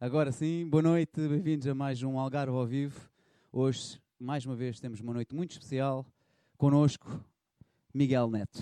Agora sim, boa noite, bem-vindos a mais um Algarve ao vivo. Hoje, mais uma vez, temos uma noite muito especial. Conosco, Miguel Neto.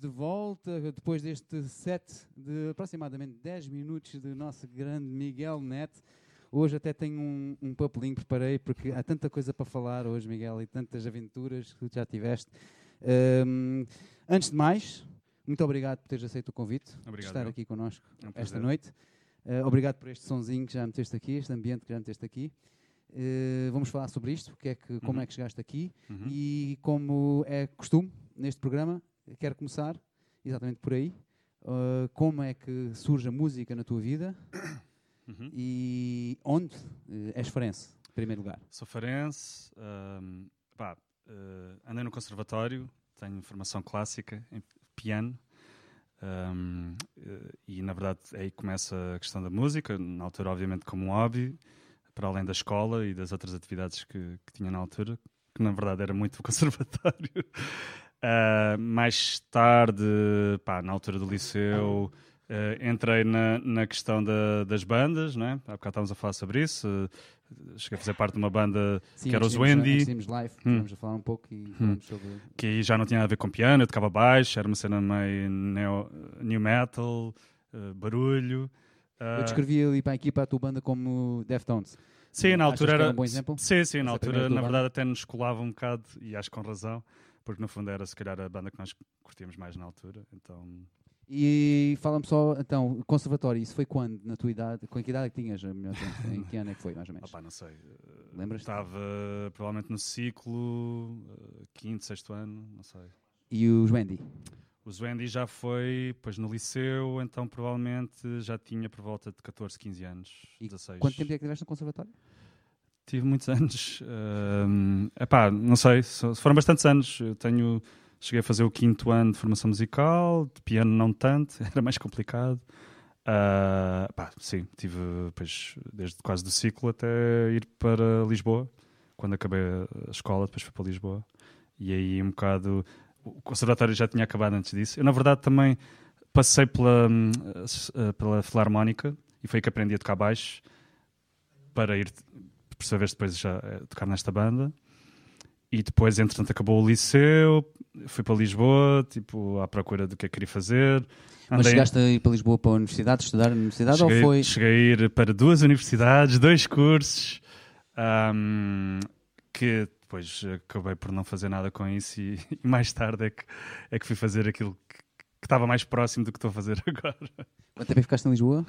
De volta depois deste set de aproximadamente 10 minutos do nosso grande Miguel Net. Hoje até tenho um, um papelinho preparei porque há tanta coisa para falar hoje, Miguel, e tantas aventuras que já tiveste. Um, antes de mais, muito obrigado por teres aceito o convite obrigado, de estar eu. aqui connosco É um esta noite. Uh, obrigado por este sonzinho que já meteste aqui, este ambiente que já meteste aqui. Uh, vamos falar sobre isto, que é que, como Uhum. é que chegaste aqui Uhum. e como é costume neste programa, quero começar exatamente por aí. Uh, como é que surge a música na tua vida Uhum. e onde uh, és farense, em primeiro lugar? Sou farense, ahm, pá, eh, andei no conservatório, tenho formação clássica em piano ahm, eh, e na verdade aí começa a questão da música, na altura obviamente como um hobby, para além da escola e das outras atividades que, que tinha na altura, que na verdade era muito o conservatório. Ah, mais tarde, pá, na altura do liceu, eh, entrei na, na questão da- das bandas, não é? Há bocado estávamos a falar sobre isso. eh, cheguei a fazer parte de uma banda Sim, que era os irmos- Wendy. irmos live, Hum. a falar um pouco e falamos sobre. que aí já não tinha nada a ver com piano, eu tocava baixo, era uma cena meio neo, new metal, eh, barulho. Eu Ah, descrevi ali para a equipa a tua banda como Deftones. sim, na altura era era. um bom exemplo? Sim, sim, na Essa altura, na verdade, até nos colava um bocado, e acho que com razão, porque no fundo era se calhar a banda que nós curtíamos mais na altura. Então, E fala-me só, então, conservatório, isso foi quando, na tua idade? Com que idade é que tinhas? melhor? Em que ano é que foi, mais ou menos? opá, não sei. eh, Lembras-te? Estava provavelmente no ciclo, eh, quinto, sexto ano, não sei. E os Wendy? O Zwendi já foi, depois no liceu, então provavelmente já tinha por volta de 14, 15 anos, E 16. Quanto tempo é que tiveste no conservatório? Tive muitos anos. ehm, epá, não sei, foram bastantes anos. Eu tenho, cheguei a fazer o quinto ano de formação musical, de piano não tanto, era mais complicado. Pá, sim, tive depois, desde quase do ciclo até ir para Lisboa. Quando acabei a escola, depois fui para Lisboa. E aí um bocado. O conservatório já tinha acabado antes disso. Eu, na verdade, também passei pela, hum, eh, pela Filarmónica e foi aí que aprendi a tocar baixo para ir, por sua vez, depois já eh, tocar nesta banda. E depois, entretanto, acabou o liceu, fui para Lisboa, tipo, à procura do que é que queria fazer. Mas Andei- chegaste a ir para Lisboa para a universidade, estudar na universidade cheguei, ou foi... cheguei a ir para duas universidades, dois cursos, ahm, que depois acabei por não fazer nada com isso e, e mais tarde é que, é que fui fazer aquilo que, que estava mais próximo do que estou a fazer agora. Quanto tempo é que ficaste em Lisboa?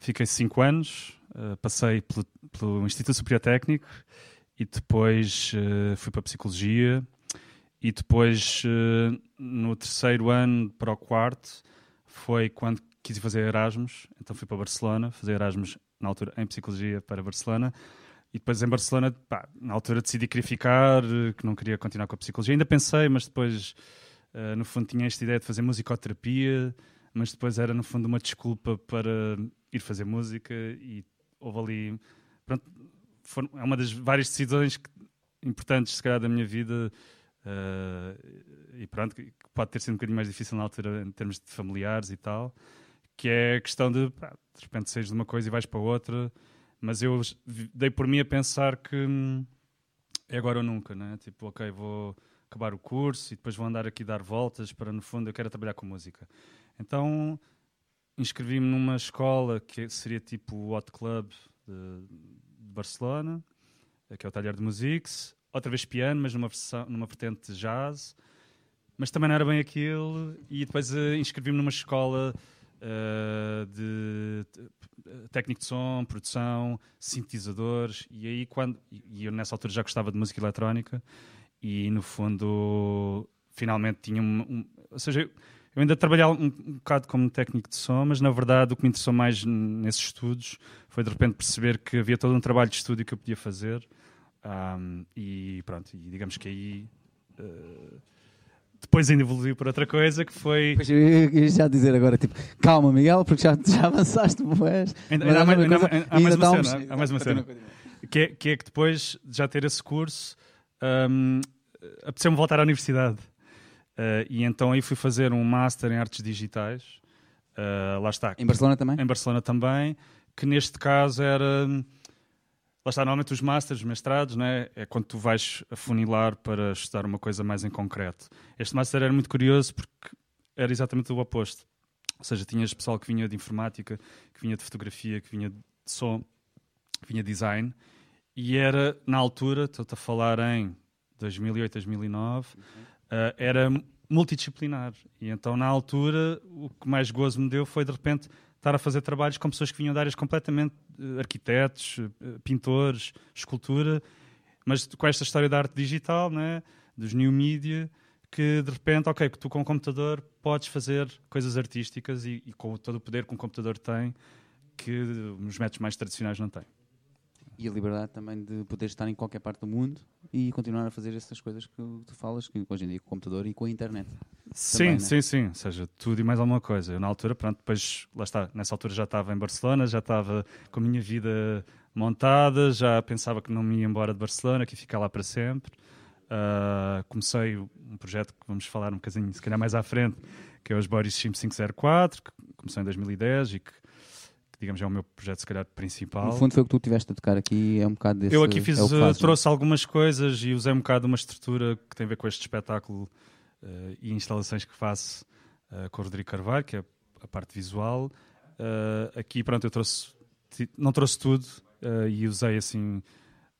Fiquei cinco anos, eh, passei pelo, pelo Instituto Superior Técnico e depois eh, fui para a Psicologia e depois eh, no terceiro ano para o quarto foi quando quis fazer Erasmus, então fui para Barcelona, fazer Erasmus na altura em Psicologia para Barcelona e depois em Barcelona, pá, na altura decidi que queria ficar, que não queria continuar com a Psicologia, ainda pensei, mas depois no fundo tinha esta ideia de fazer musicoterapia, mas depois era no fundo uma desculpa para ir fazer música e houve ali pronto, foram- é uma das várias decisões importantes se calhar da minha vida eh, e pronto, que pode ter sido um bocadinho mais difícil na altura em termos de familiares e tal, que é a questão de pá, de repente saís de uma coisa e vais para outra, mas eu dei por mim a pensar que hum, é agora ou nunca, né? Tipo, ok, vou acabar o curso e depois vou andar aqui dar voltas para no fundo eu quero trabalhar com música. Então inscrevi-me numa escola que seria tipo o Hot Club de, de Barcelona, eh, que é o Talher de Musiques, outra vez piano, mas numa, versão, numa vertente de jazz, mas também não era bem aquilo, e depois eh, inscrevi-me numa escola eh, de t- técnico de som, produção, sintetizadores, e aí quando, e eu nessa altura já gostava de música eletrónica, e no fundo finalmente tinha um, um- ou seja, eu- eu ainda trabalhava um, um bocado como técnico de som, mas na verdade o que me interessou mais nesses estudos foi de repente perceber que havia todo um trabalho de estúdio que eu podia fazer. Ahm, e pronto, e digamos que aí eh, depois ainda evoluiu para outra coisa que foi. Pois eu eu ia já dizer agora, tipo, calma Miguel, porque já, já avançaste, pois. Ainda, ainda há, mais, uma ainda, coisa- há- mais ainda uma estávamos- cena, há mais uma cena. Que é, que é que depois de já ter esse curso, um, apeteceu-me voltar à universidade. Uh, e então aí fui fazer um Master em Artes Digitais. Uh, lá está. Em Barcelona também? Em Barcelona também. Que neste caso era. Lá está, normalmente os Masters, os mestrados, né? é quando tu vais afunilar para estudar uma coisa mais em concreto. Este Master era muito curioso porque era exatamente o oposto. Ou seja, tinhas pessoal que vinha de informática, que vinha de fotografia, que vinha de som, que vinha de design, e era, na altura, estou-te a falar em 2008, 2009, uhum. Uh, era multidisciplinar. E então, na altura, o que mais gozo me deu foi, de repente, estar a fazer trabalhos com pessoas que vinham de áreas completamente uh, arquitetos, uh, pintores, escultura, mas com esta história da arte digital, né, dos new media, que de repente, ok, que tu com o computador podes fazer coisas artísticas e, e com todo o poder que um computador tem, que os métodos mais tradicionais não têm. E a liberdade também de poder estar em qualquer parte do mundo e continuar a fazer essas coisas que tu falas, que hoje em dia com o computador e com a internet. Sim, também, né? sim, sim. Ou seja, tudo e mais alguma coisa. Eu na altura, pronto, depois, lá está, nessa altura já estava em Barcelona, já estava com a minha vida montada, já pensava que não me ia embora de Barcelona, que ia ficar lá para sempre. Uh, comecei um projeto que vamos falar um bocadinho, se calhar mais à frente, que é os Boris Sim 504, que começou em 2010 e que digamos é o meu projeto se calhar principal. No fundo foi o que tu tiveste a tocar aqui, é um bocado desse... Eu aqui fiz, é trouxe algumas coisas e usei um bocado uma estrutura que tem a ver com este espetáculo uh, e instalações que faço uh, com o Rodrigo Carvalho, que é a parte visual. Uh, aqui, pronto, eu trouxe, não trouxe tudo e usei assim...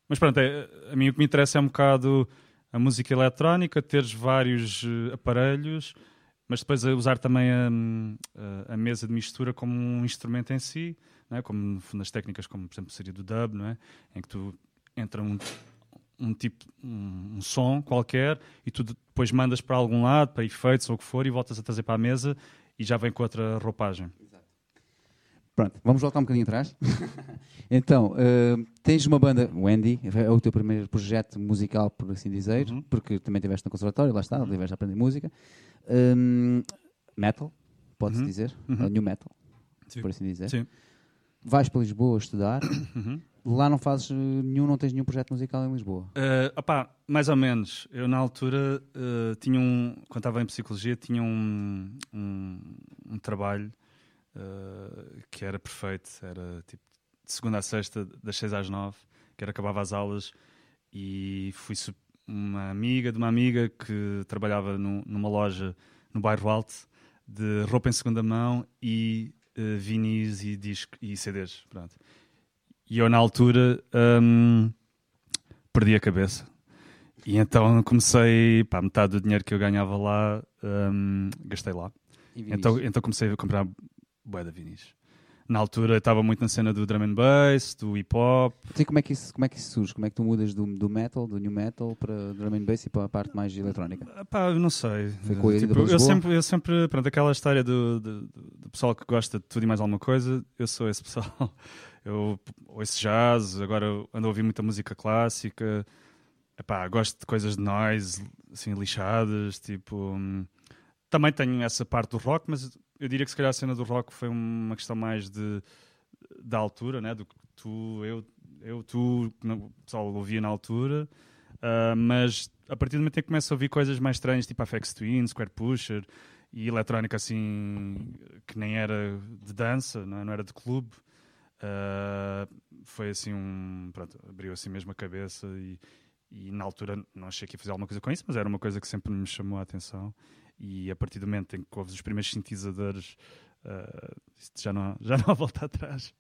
Mas pronto, é, a mim o que me interessa é um bocado a música eletrónica, teres vários aparelhos mas depois a usar também a, a, mesa de mistura como um instrumento em si, é? como nas técnicas como por exemplo seria do dub, não é? em que tu entra um, um tipo um, um, som qualquer e tu depois mandas para algum lado, para efeitos ou o que for, e voltas a trazer para a mesa e já vem com outra roupagem. Pronto, vamos voltar um bocadinho atrás. então, uh, tens uma banda, Wendy, é o teu primeiro projeto musical, por assim dizer, uhum. porque também estiveste no conservatório, lá está, estiveste a aprender música. Um, metal, pode-se uhum. dizer, uhum. new metal, Sim. por assim dizer. Sim. Vais para Lisboa estudar, uhum. lá não fazes nenhum, não tens nenhum projeto musical em Lisboa? Uh, opá, mais ou menos. Eu na altura uh, tinha um, quando estava em psicologia, tinha um, um, um trabalho uh, que era perfeito, era tipo de segunda a sexta, das seis às nove, que era acabava as aulas e fui uma amiga de uma amiga que trabalhava numa loja no bairro Alto de roupa em segunda mão e uh, vinis e discos e CDs, pronto. E eu na altura um, perdi a cabeça. E então comecei, pá, metade do dinheiro que eu ganhava lá, um, gastei lá. Então, então comecei a comprar bué da vinis. Na altura estava muito na cena do drum and bass, do hip hop. Sim, como é que isso, como é que isso surge? Como é que tu mudas do, do metal, do new metal para drum and bass e para a parte mais eletrónica? Ah, pá, não sei. Foi com tipo, eu sempre, eu sempre, pronto, aquela história do, do, do, pessoal que gosta de tudo e mais alguma coisa, eu sou esse pessoal. Eu ouço jazz, agora ando a ouvir muita música clássica. Epá, gosto de coisas de noise, assim, lixadas, tipo... Hum, também tenho essa parte do rock, mas eu diria que se calhar a cena do rock foi uma questão mais de da altura, né? do que tu, eu, eu tu, o pessoal ouvia na altura, uh, mas a partir do momento em que começo a ouvir coisas mais estranhas, tipo FX Twin, Square Pusher e eletrónica assim que nem era de dança, não, é? não era de clube, uh, foi assim um. Pronto, abriu assim mesmo a cabeça e, e na altura não achei que ia fazer alguma coisa com isso, mas era uma coisa que sempre me chamou a atenção e a partir do momento em que ouves os primeiros sintetizadores, uh, já, não, já não há volta atrás.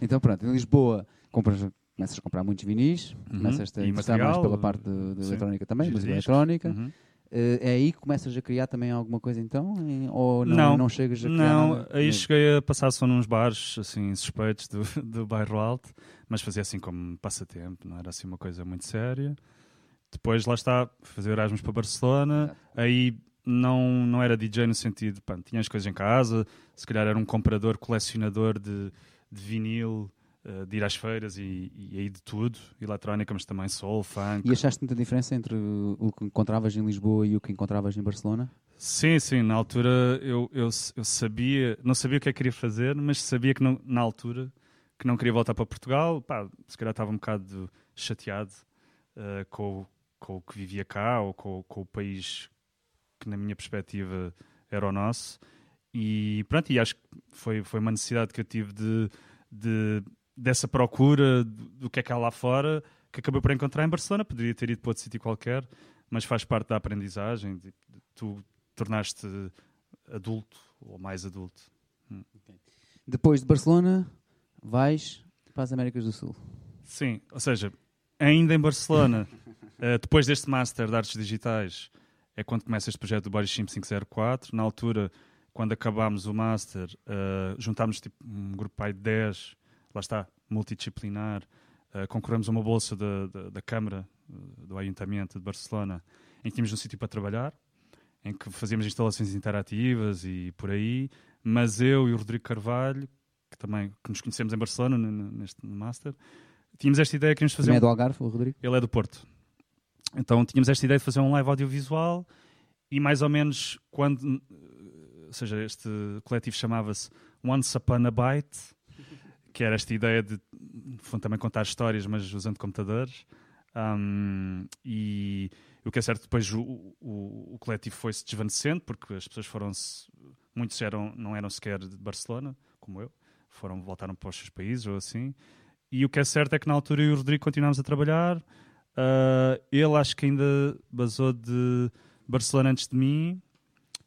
Então pronto, em Lisboa compras, começas a comprar muitos vinis, uhum. começas a interessar mais pela parte de eletrónica também, música eletrónica. Uhum. Uh, é aí que começas a criar também alguma coisa então? Ou não, não, não chegas a criar Não, nada? aí cheguei a passar só nos bares assim, suspeitos do, do bairro alto, mas fazia assim como passatempo, não era assim uma coisa muito séria. Depois lá está, fazer Erasmus para Barcelona, Exato. aí não, não era DJ no sentido, pá, tinha as coisas em casa, se calhar era um comprador, colecionador de, de vinil, uh, de ir às feiras e, e aí de tudo, eletrónica, mas também soul, funk. E achaste muita diferença entre o que encontravas em Lisboa e o que encontravas em Barcelona? Sim, sim, na altura eu, eu, eu sabia, não sabia o que é que queria fazer, mas sabia que não, na altura que não queria voltar para Portugal, pá, se calhar estava um bocado chateado uh, com, com o que vivia cá ou com, com o país que na minha perspectiva era o nosso. E pronto, e acho que foi, foi uma necessidade que eu tive de, de dessa procura do, que é que há lá fora, que acabei por encontrar em Barcelona. Poderia ter ido para outro sítio qualquer, mas faz parte da aprendizagem. De, de, tu tornaste adulto ou mais adulto. Depois de Barcelona, vais para as Américas do Sul. Sim, ou seja, ainda em Barcelona, uh, depois deste Master de Artes Digitais, é quando começa este projeto do Body Sim 504. Na altura, quando acabámos o Master, uh, juntámos tipo, um grupo aí de 10, lá está, multidisciplinar, uh, concorremos a uma bolsa da, da, da Câmara do Ayuntamento de Barcelona, em que tínhamos um sítio para trabalhar, em que fazíamos instalações interativas e por aí, mas eu e o Rodrigo Carvalho, que também que nos conhecemos em Barcelona, neste Master, tínhamos esta ideia que queríamos fazer. Também é do Algarve, o Rodrigo? Ele é do Porto. Então tínhamos esta ideia de fazer um live audiovisual e mais ou menos quando. Ou seja, este coletivo chamava-se Once Upon a Byte, que era esta ideia de também contar histórias, mas usando computadores. Um, e o que é certo, depois o, o, o coletivo foi-se desvanecendo, porque as pessoas foram-se. Muitos eram, não eram sequer de Barcelona, como eu, foram, voltaram para os seus países ou assim. E o que é certo é que na altura eu e o Rodrigo continuámos a trabalhar. Uh, ele acho que ainda basou de Barcelona antes de mim.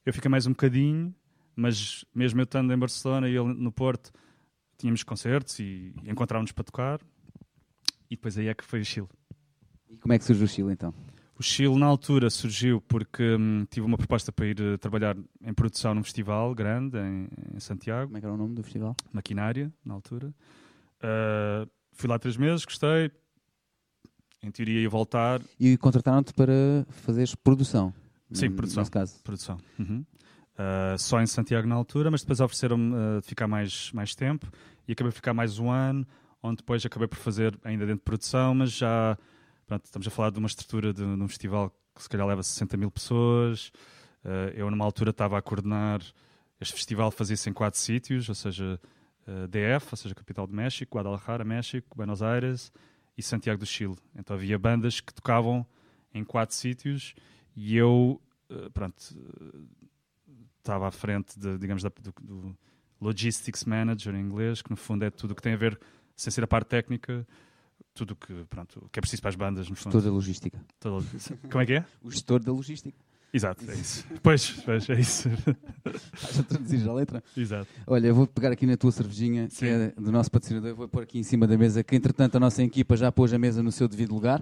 Eu fiquei mais um bocadinho, mas mesmo eu estando em Barcelona e ele no Porto, tínhamos concertos e, e encontrávamos para tocar. E depois aí é que foi o Chile. E como é que surgiu o Chile então? O Chile na altura surgiu porque hum, tive uma proposta para ir uh, trabalhar em produção num festival grande em, em, Santiago. Como é que era o nome do festival? Maquinária, na altura. Uh, fui lá três meses, gostei. Em teoria ia voltar. E contrataram-te para fazeres produção? Sim, produção. Nesse caso. Produção. Uhum. Uh, só em Santiago na altura, mas depois ofereceram-me uh, ficar mais, mais tempo e acabei por ficar mais um ano, onde depois acabei por fazer ainda dentro de produção, mas já pronto, estamos a falar de uma estrutura de, de um festival que se calhar leva 60 mil pessoas. Uh, eu, numa altura, estava a coordenar este festival, fazia-se em quatro sítios, ou seja, DF, ou seja, capital do México, Guadalajara, México, Buenos Aires e Santiago do Chile. Então havia bandas que tocavam em quatro sítios e eu, pronto estava à frente, de, digamos, da, do, do, Logistics Manager em inglês, que no fundo é tudo o que tem a ver, sem ser a parte técnica, tudo que, pronto, que é preciso para as bandas, no fundo. Toda a logística. Toda Como é que é? O gestor da logística. Exato, é isso. pois, pois, é isso. A traduzir a letra? Exato. Olha, eu vou pegar aqui na tua cervejinha, Sim. que é do nosso patrocinador, vou pôr aqui em cima da mesa, que entretanto a nossa equipa já pôs a mesa no seu devido lugar.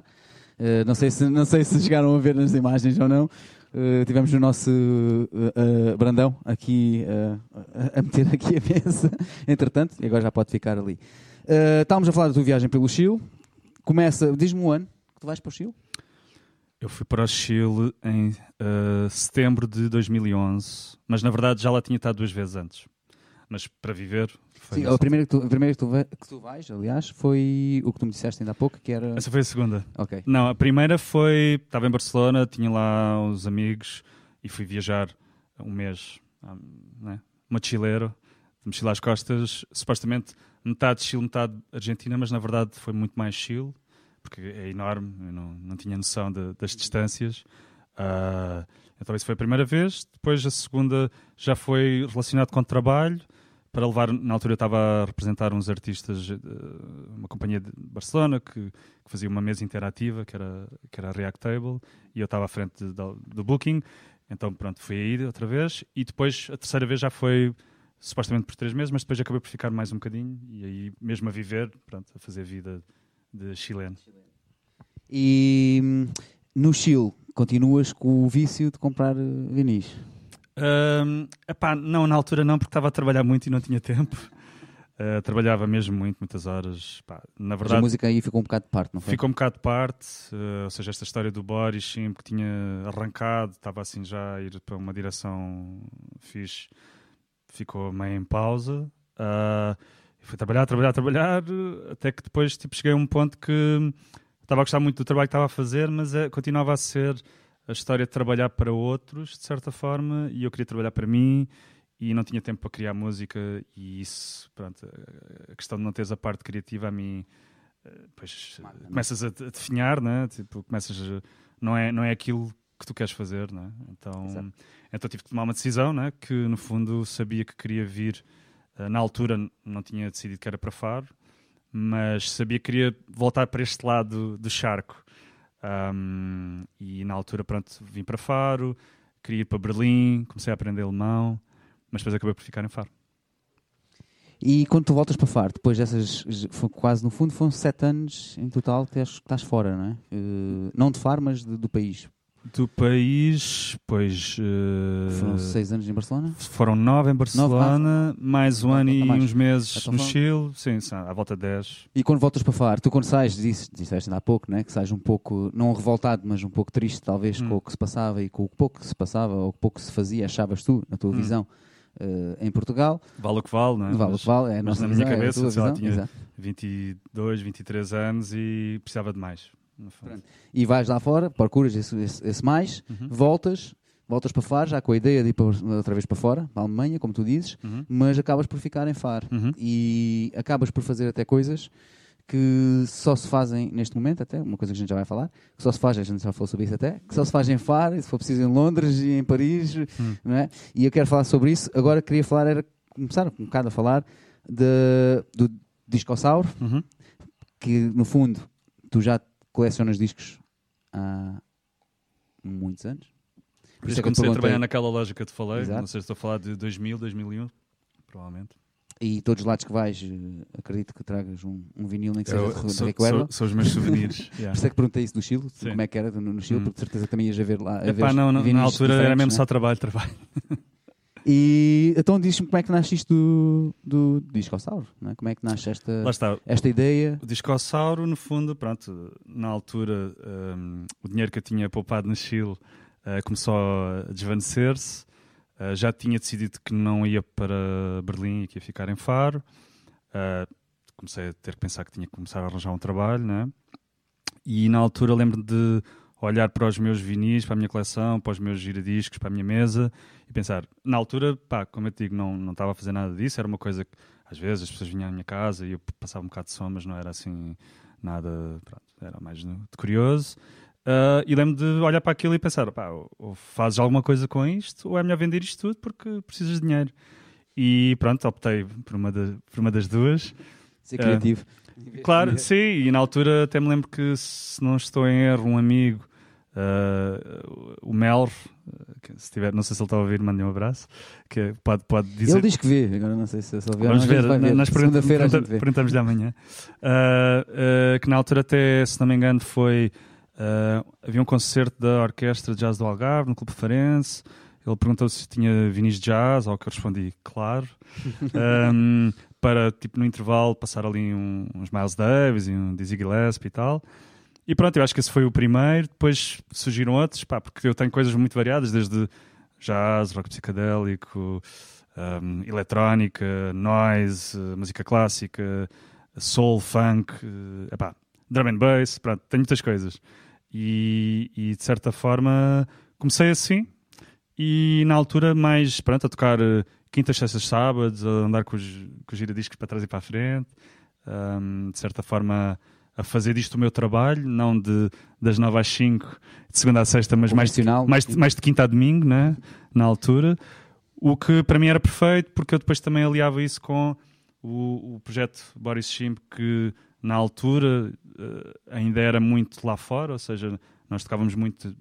Uh, não, sei se, não sei se chegaram a ver nas imagens ou não, Uh, tivemos o nosso uh, Brandão aqui a meter aqui a mesa, entretanto, e agora já pode ficar ali. estávamos a falar da tua viagem pelo Chile. Começa, diz-me um ano que tu vais para o Chile? Eu fui para o Chile em setembro de 2011, mas na verdade já lá tinha estado duas vezes antes. Mas para viver Sim, a primeira, que tu, a primeira que, tu, que tu vais, aliás, foi o que tu me disseste ainda há pouco, que era... Essa foi a segunda. Ok. Não, a primeira foi... Estava em Barcelona, tinha lá uns amigos e fui viajar um mês, né? mochileiro, de mochila às costas, supostamente metade Chile, metade Argentina, mas na verdade foi muito mais Chile, porque é enorme, eu não, não tinha noção de, das distâncias. Uh, então isso foi a primeira vez. Depois a segunda já foi relacionado com trabalho para levar, na altura eu estava a representar uns artistas, eh, uma companhia de Barcelona que, que, fazia uma mesa interativa que era, que era a React Table e eu estava à frente do booking, então pronto, fui aí outra vez e depois a terceira vez já foi supostamente por três meses, mas depois acabei por ficar mais um bocadinho e aí mesmo a viver, pronto, a fazer vida de chileno. E hum, no Chile continuas com o vício de comprar eh, vinis? Um, epá, não, na altura não, porque estava a trabalhar muito e não tinha tempo. Uh, trabalhava mesmo muito, muitas horas. Pá, na verdade, Mas a música aí ficou um bocado de parte, não foi? Ficou um bocado de parte, uh, ou seja, esta história do Boris, sim, que tinha arrancado, estava assim já a ir para uma direção fixe, ficou meio em pausa. Uh, fui trabalhar, trabalhar, trabalhar, até que depois tipo, cheguei a um ponto que estava a gostar muito do trabalho que estava a fazer, mas é, continuava a ser a história de trabalhar para outros, de certa forma, e eu queria trabalhar para mim e não tinha tempo para criar música e isso, pronto, a questão de não teres a parte criativa a mim, eh, começas a, a definhar, né? tipo, começas a, não é não é aquilo que tu queres fazer, né? Então, então tive que tomar uma decisão, né? Que no fundo sabia que queria vir na altura não tinha decidido que era para Faro, mas sabia que queria voltar para este lado do charco um, e na altura, pronto, vim para Faro, queria ir para Berlim, comecei a aprender alemão, mas depois acabei por ficar em Faro. E quando tu voltas para Faro, depois dessas, quase no fundo, foram sete anos em total que estás fora, não é? Uh, não de Faro, mas de, do país. Do país, pois. Uh, foram seis anos em Barcelona? Foram nove em Barcelona, nove, mais um ano e mais. uns meses então, no Chile, sim, à volta de dez. E quando voltas para Faro, tu quando sais, disseste ainda há pouco, né, que sais um pouco, não revoltado, mas um pouco triste, talvez, hum. com o que se passava e com o pouco que se passava, ou o pouco que se fazia, achavas tu, na tua hum. visão uh, em Portugal. Vale o que vale, não é? Vale o que vale, é mas na minha cabeça, é sei lá, tinha Exato. 22, 23 anos e precisava de mais. E vais lá fora, procuras esse, esse, esse mais, uhum. voltas, voltas para Faro, já com a ideia de ir outra vez para fora, para a Alemanha, como tu dizes, uhum. mas acabas por ficar em Faro uhum. e acabas por fazer até coisas que só se fazem neste momento, até uma coisa que a gente já vai falar, que só se faz, a gente já falou sobre isso até, que só se faz em Faro, se for preciso em Londres e em Paris, hum. não é? E eu quero falar sobre isso. Agora queria falar, era começar um bocado a falar de, do Discossauro, uhum. que no fundo tu já colecionas discos há muitos anos. Por isso é comecei a trabalhar naquela loja que eu te falei, Exato. não sei se estou a falar de 2000, 2001, provavelmente. E todos os lados que vais, eh, acredito que tragas um, um vinil, nem que seja de sou, sou, são os meus souvenirs. yeah. Por isso é que perguntei isso do Chile, Sim. como é que era no, no Chile, hum. porque de certeza que também ias a ver lá. A Epá, não, não, na altura era mesmo né? só trabalho, trabalho. E então diz-me como é que nasce isto do, do Discossauro, não é? como é que nasce esta, esta ideia? O Discossauro, no fundo, pronto, na altura um, o dinheiro que eu tinha poupado no Chile uh, começou a desvanecer-se Uh, já tinha decidido que não ia para Berlim e que ia ficar em Faro. Uh, comecei a ter que pensar que tinha que começar a arranjar um trabalho, né? E na altura lembro de olhar para os meus vinis, para a minha coleção, para os meus giradiscos, para a minha mesa e pensar, na altura, pá, como eu te digo, não, não estava a fazer nada disso, era uma coisa que às vezes as pessoas vinham à minha casa e eu passava um bocado de som, mas não era assim nada, pronto, era mais de curioso. Uh, e lembro de olhar para aquilo e pensar: pá, ou fazes alguma coisa com isto, ou é melhor vender isto tudo porque precisas de dinheiro. E pronto, optei por uma, de, por uma das duas. Ser criativo. Uh, claro, sim, e na altura até me lembro que, se não estou em erro, um amigo, uh, o Mel, se tiver, não sei se ele está a ouvir, mande um abraço, que pode, pode dizer. Ele diz que vê, agora não sei se ele ouviu. Vamos ver, ver. nós segunda-feira perguntamos-lhe amanhã. que na altura, até, se não me engano, foi Uh, havia um concerto da Orquestra de Jazz do Algarve, no Clube Farense. Ele perguntou se tinha vinis de jazz, ao que eu respondi, claro. um, para, tipo, no intervalo, passar ali um, uns Miles Davis e um Dizzy Gillespie e tal. E pronto, eu acho que esse foi o primeiro. Depois surgiram outros, pá, porque eu tenho coisas muito variadas, desde jazz, rock psicadélico, um, eletrónica, noise, música clássica, soul, funk, uh, epá, drum and bass, pronto, tenho muitas coisas. E, e, de certa forma comecei assim e na altura mais pronto, a tocar uh, quintas, sextas, sábados, a andar com os, com os giradiscos para trás e para a frente, um, de certa forma a fazer disto o meu trabalho, não de, das 9 às 5, de segunda a sexta, mas mais de, mais, mais de quinta a domingo, né? na altura. O que para mim era perfeito, porque eu depois também aliava isso com o, o projeto Boris Chimp, que na altura uh, ainda era muito lá fora, ou seja, nós tocávamos muito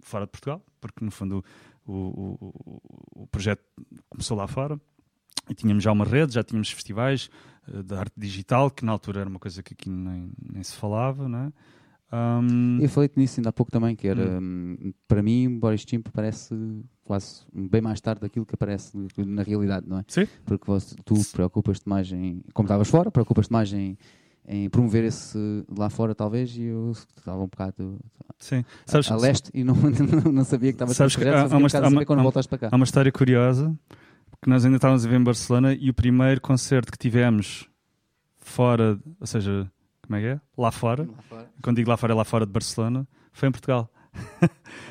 fora de Portugal, porque no fundo o, o, o projeto começou lá fora e tínhamos já uma rede, já tínhamos festivais uh, de arte digital, que na altura era uma coisa que aqui nem, nem se falava, não é? Um... Eu falei-te nisso ainda há pouco também, que era, hum. hum para mim, Boris Chimp parece quase bem mais tarde daquilo que aparece na realidade, não é? Sim. Porque você, tu preocupas-te mais em, como estavas fora, preocupas-te mais em, em promover esse lá fora, talvez, e eu estava um bocado Sim. Sabes, a, a leste e não, não sabia que estava a para cá. Há uma história curiosa, porque nós ainda estávamos a ver em Barcelona e o primeiro concerto que tivemos fora, ou seja, como é que é? Lá fora. Lá fora. Quando digo lá fora, é lá fora de Barcelona, foi em Portugal.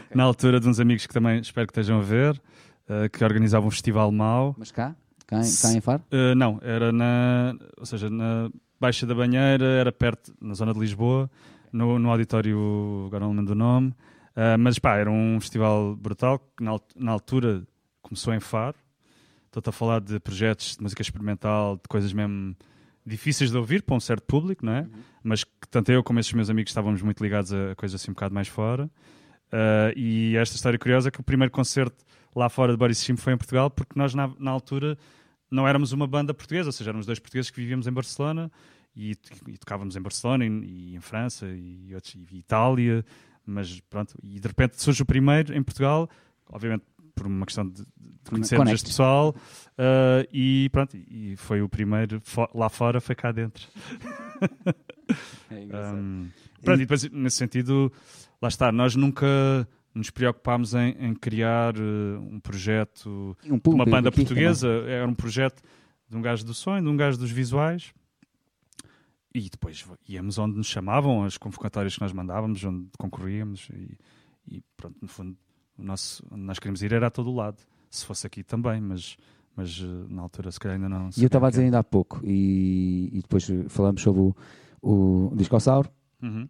Okay. Na altura de uns amigos que também espero que estejam a ver, uh, que organizavam um festival mau. Mas cá? Cá em, cá em Faro? Uh, não, era na. Ou seja, na Baixa da Banheira, era perto, na zona de Lisboa, no, no auditório, agora não lembro do nome. Uh, mas pá, era um festival brutal que na, na altura começou em Faro. Estou-te a falar de projetos de música experimental, de coisas mesmo difíceis de ouvir para um certo público, não é? Uhum. Mas que tanto eu como esses meus amigos estávamos muito ligados a coisas assim um bocado mais fora. Uh, e esta história curiosa é que o primeiro concerto lá fora de Boris Sim foi em Portugal, porque nós, na, na, altura, não éramos uma banda portuguesa, ou seja, éramos dois portugueses que vivíamos em Barcelona e, e tocávamos em Barcelona e, e em França e, outros, e Itália, mas pronto, e de repente surge o primeiro em Portugal, obviamente por uma questão de, de conhecermos este pessoal uh, e pronto, e foi o primeiro lá fora, foi cá dentro. É um, pronto, e depois, nesse sentido, lá está, nós nunca nos preocupámos em, em criar uh, um projeto um uma banda portuguesa, também. era um projeto de um gajo do sonho, de um gajo dos visuais e depois íamos onde nos chamavam, as convocatórias que nós mandávamos, onde concorríamos e, e pronto, no fundo nosso, nós queríamos ir era a todo lado, se fosse aqui também, mas, mas eh, na altura se calhar ainda não. E eu estava a dizer ainda há pouco, e, e depois falamos sobre o, o Discossauro. Uhum.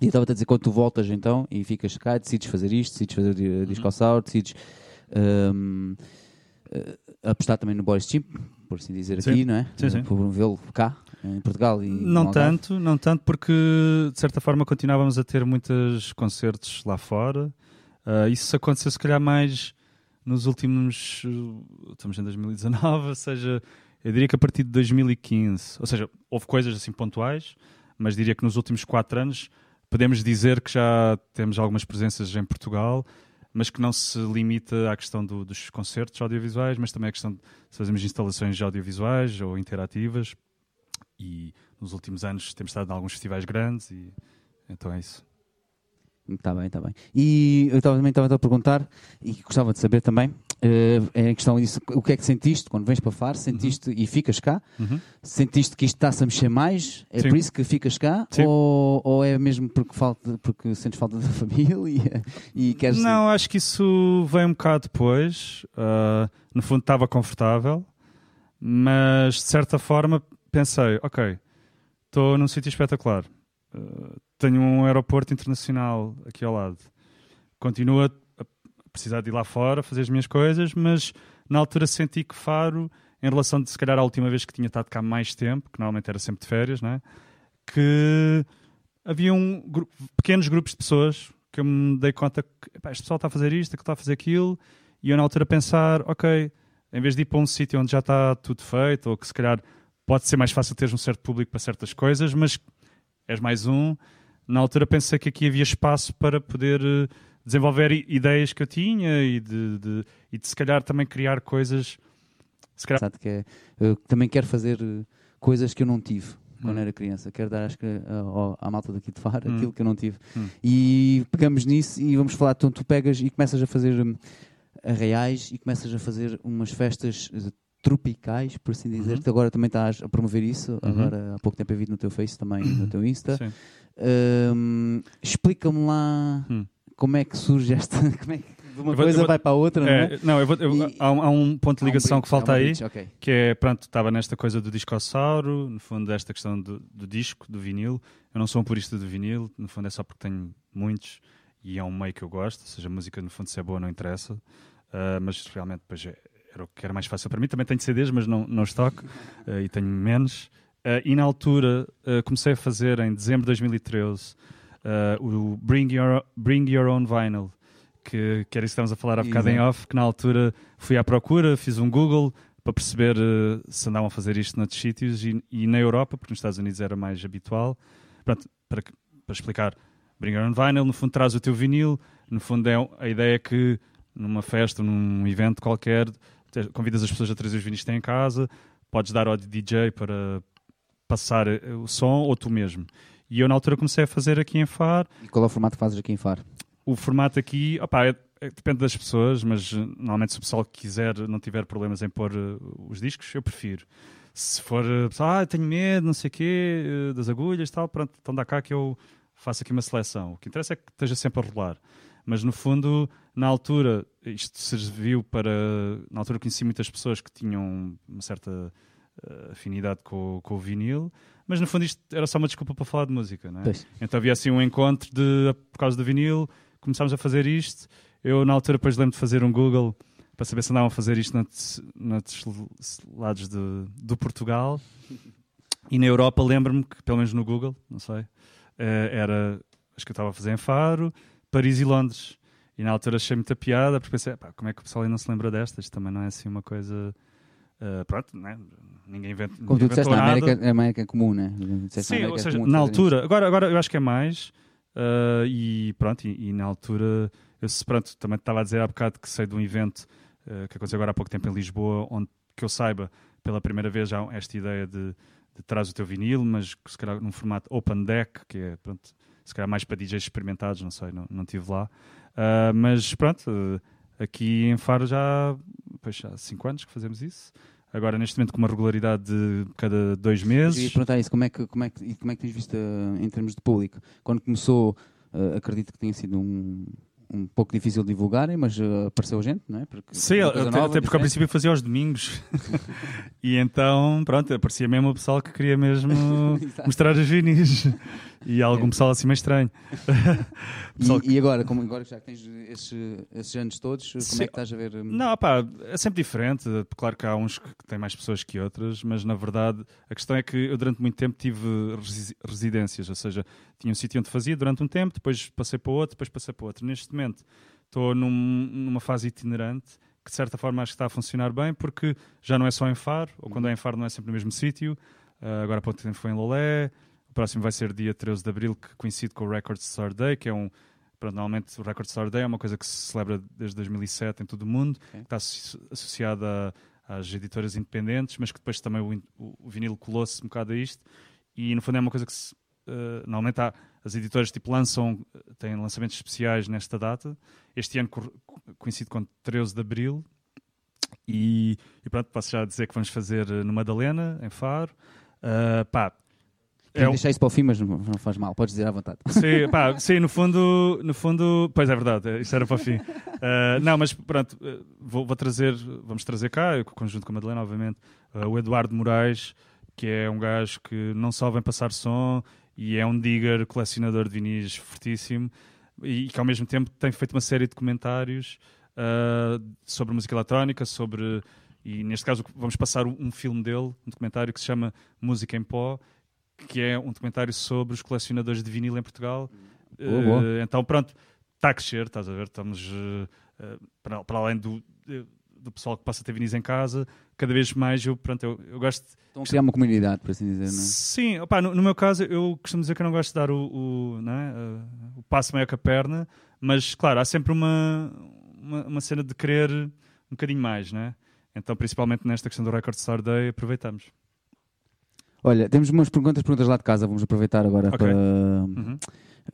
E eu estava a dizer, quando tu voltas então e ficas cá, decides fazer isto, decides fazer o uhum. Discossauro, decides um, uh, apostar também no Boris Chimp, por assim dizer, sim. aqui, não é? Sim, sim. Por promovê-lo cá, em Portugal e Não tanto, não tanto, porque de certa forma continuávamos a ter muitos concertos lá fora. Uh, isso aconteceu se calhar mais nos últimos. Uh, estamos em 2019, ou seja, eu diria que a partir de 2015, ou seja, houve coisas assim pontuais, mas diria que nos últimos quatro anos podemos dizer que já temos algumas presenças em Portugal mas que não se limita à questão do, dos concertos audiovisuais, mas também à questão de se fazemos instalações audiovisuais ou interativas. E nos últimos anos temos estado em alguns festivais grandes e então é isso. Está bem, está bem. E eu também estava a perguntar, e gostava de saber também, uh, em questão disso, o que é que sentiste quando vens para Faro? Sentiste uhum. e ficas cá? Uhum. Sentiste que isto está-se a mexer mais? É Sim. por isso que ficas cá? Ou, ou, é mesmo porque, falta, porque sentes falta da família e, e queres... Não, acho que isso veio um bocado depois. Uh, no fundo estava confortável, mas de certa forma pensei, ok, estou num sítio espetacular. Uh, tenho um aeroporto internacional aqui ao lado. Continuo a precisar de ir lá fora, fazer as minhas coisas, mas na altura senti que Faro, em relação de se calhar à última vez que tinha estado cá mais tempo, que normalmente era sempre de férias, né? que havia um, grupo, pequenos grupos de pessoas que eu me dei conta que este pessoal está a fazer isto, que está a fazer aquilo, e eu na altura pensar, ok, em vez de ir para um sítio onde já está tudo feito, ou que se calhar pode ser mais fácil teres um certo público para certas coisas, mas és mais um, na altura pensei que aqui havia espaço para poder eh, desenvolver ideias que eu tinha e de, de, e de se calhar também criar coisas. Se calhar... que é, eu também quero fazer eh, coisas que eu não tive quando hum. era criança. Quero dar acho que, à, malta daqui de Faro hum. aquilo que eu não tive. Hum. E pegamos nisso e vamos falar. Então, tu pegas e começas a fazer hum, arraiais e começas a fazer umas festas tropicais, por assim dizer. Uhum. agora também estás a promover isso. Uhum. Agora há pouco tempo eu vi no teu Face também, no teu Insta. Um, Explica-me lá hum. como é que surge esta. Como é que de uma vou, coisa vou, vai para a outra, é, não é? Não, eu vou, eu, e, há, um, há, um, ponto de ligação um bridge, que falta aí, bridge, okay. que é, pronto, estava nesta coisa do discossauro, no fundo, desta questão do, do, disco, do vinil. Eu não sou um purista do vinil, no fundo, é só porque tenho muitos e é um meio que eu gosto, ou seja, a música, no fundo, se é boa, não interessa, uh, mas realmente, depois é, era o que era mais fácil para mim. Também tenho CDs, mas não, não estoque uh, e tenho menos. Uh, e na altura uh, comecei a fazer em dezembro de 2013 o Bring Your, Bring Your Own Vinyl, que, que era isso que estávamos a falar há bocado em off, que na altura fui à procura, fiz um Google para perceber se andavam a fazer isto noutros sítios e, e, na Europa, porque nos Estados Unidos era mais habitual. Pronto, para, para explicar, Bring Your Own Vinyl, no fundo traz o teu vinil, no fundo é a ideia que numa festa, num evento qualquer, convidas as pessoas a trazer os vinhos que têm em casa, podes dar ao DJ para passar eh, o som ou tu mesmo. E eu na altura comecei a fazer aqui em Far. E qual é o formato que fazes aqui em Far? O formato aqui, opa, é, é, depende das pessoas, mas eh, normalmente se o pessoal quiser, não tiver problemas em pôr uh, os discos, eu prefiro. Se for, uh, ah, tenho medo, não sei o quê, uh, das agulhas e tal, pronto, então dá cá que eu faço aqui uma seleção. O que interessa é que esteja sempre a rolar. Mas no fundo, na altura, isto serviu para. Na altura conheci muitas pessoas que tinham uma certa uh, afinidade com, com, o vinil, mas no fundo isto era só uma desculpa para falar de música, não é? Então havia assim um encontro de, por causa do vinil, começámos a fazer isto. Eu, na altura, depois lembro de fazer um Google para saber se andavam a fazer isto noutros, noutros lados de, do Portugal. E na Europa, lembro-me que, pelo menos no Google, não sei, uh, era acho que eu estava a fazer em Faro, Paris e Londres. E na altura achei muita piada, porque pensei, pá, como é que o pessoal ainda não se lembra destas? Também não é assim uma coisa. Uh, pronto, né? ninguém inventa. Como tu disseste, na América, a América é comum, né? Sim, ou seja, na altura, agora, agora eu acho que é mais. Uh, e pronto, e, e, na altura, eu pronto, também estava a dizer há bocado que sei de um evento uh, que aconteceu agora há pouco tempo em Lisboa, onde que eu saiba, pela primeira vez já esta ideia de, de traz o teu vinil, mas se calhar num formato open deck, que é pronto, se calhar mais para DJs experimentados, não sei, não, não tive lá. Uh, mas pronto, aqui em Faro já, pois, há 5 anos que fazemos isso. Agora, neste momento, com uma regularidade de cada dois meses. Eu ia perguntar isso, como é que, como é que, como é que tens visto uh, em termos de público? Quando começou, uh, acredito que tenha sido um, um pouco difícil de divulgarem, mas uh, apareceu gente, não é? Porque Sim, até, nova, até porque ao princípio fazia aos domingos. e então, pronto, aparecia mesmo o pessoal que queria mesmo mostrar as vinis. E algum é. pessoal assim meio estranho. e, que... e, agora, como agora já que tens esses, esses anos todos, como Sim. é que estás a ver? Hum? Não, pá, é sempre diferente. Claro que há uns que têm mais pessoas que outras, mas na verdade a questão é que eu durante muito tempo tive residências, ou seja, tinha um sítio onde fazia durante um tempo, depois passei para outro, depois passei para outro. Neste momento estou num, numa fase itinerante que de certa forma acho que está a funcionar bem porque já não é só em Faro, ou quando é em Faro não é sempre no mesmo sítio. Uh, agora há pouco tempo foi em Lolé, próximo vai ser dia 13 de abril, que coincide com o Record Store Day, que é um. Pronto, normalmente o Record Store Day é uma coisa que se celebra desde 2007 em todo o mundo, okay. que está associada às editoras independentes, mas que depois também o, o, vinil colou-se um bocado a isto. E no fundo é uma coisa que se, uh, normalmente há, as editoras tipo, lançam, têm lançamentos especiais nesta data. Este ano co coincide com 13 de abril. E, e, pronto, posso já dizer que vamos fazer no Madalena, em Faro. Uh, pá, é deixar isso para o fim, mas não, não, faz mal, podes dizer à vontade. Sim, pá, sim, no fundo, no fundo, pois é verdade, isso era para o fim. Uh, não, mas pronto, eh, vou, vou, trazer, vamos trazer cá, eu, conjunto com a Madalena, obviamente, uh, o Eduardo Moraes, que é um gajo que não só vem passar som e é um digger, colecionador de vinis fortíssimo e que ao mesmo tempo tem feito uma série de comentários uh, sobre música eletrónica, sobre. E neste caso vamos passar um filme dele, um documentário que se chama Música em Pó, que é um documentário sobre os colecionadores de vinil em Portugal. Boa, boa. Uh, então, pronto, está a crescer, estás a ver? Estamos uh, para, para, além do, do pessoal que passa a ter vinis em casa, cada vez mais eu, pronto, eu, eu gosto. Estão a criar uma comunidade, por assim dizer, não é? Sim, opa, no, no, meu caso, eu costumo dizer que eu não gosto de dar o, o, é? o passo maior que a perna, mas claro, há sempre uma, uma, uma cena de querer um bocadinho mais, né? Então, principalmente nesta questão do Record Star Day, aproveitamos. Olha, temos umas perguntas, perguntas lá de casa, vamos aproveitar agora okay. para, uhum.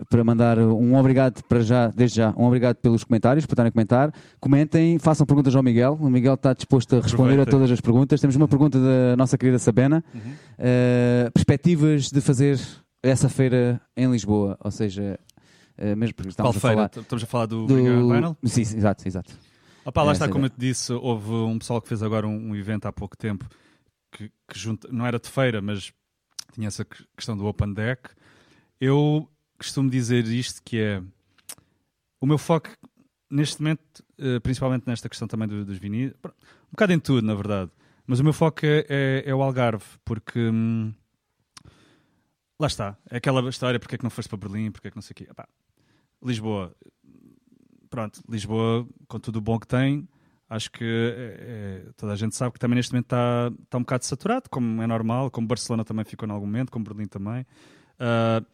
para mandar um obrigado para já, desde já, um obrigado pelos comentários, por estarem a comentar. Comentem, façam perguntas ao Miguel. O Miguel está disposto a responder Aproveita. a todas as perguntas. Temos uma pergunta da nossa querida Sabena. Uhum. Uh, perspectivas de fazer essa feira em Lisboa, ou seja, uh, mesmo porque estamos a feira? falar... Estamos a falar do, do... Sim, exato, exato. Opa, lá está, como eu te disse, houve um pessoal que fez agora um, um evento há pouco tempo que, que junta, não era de feira, mas tinha essa questão do Open Deck. Eu costumo dizer isto que é o meu foco neste momento, eh, principalmente nesta questão também dos vinis, um bocado em tudo, na verdade, mas o meu foco é, é, é o Algarve, porque hum, lá está, é aquela história, porque é que não foste para Berlim, porque é que não sei o quê. Epá, Lisboa, pronto, Lisboa, com tudo o bom que tem, acho que é, toda a gente sabe que também neste momento está, está um bocado saturado, como é normal, como Barcelona também ficou em algum momento, como Berlim também. Uh,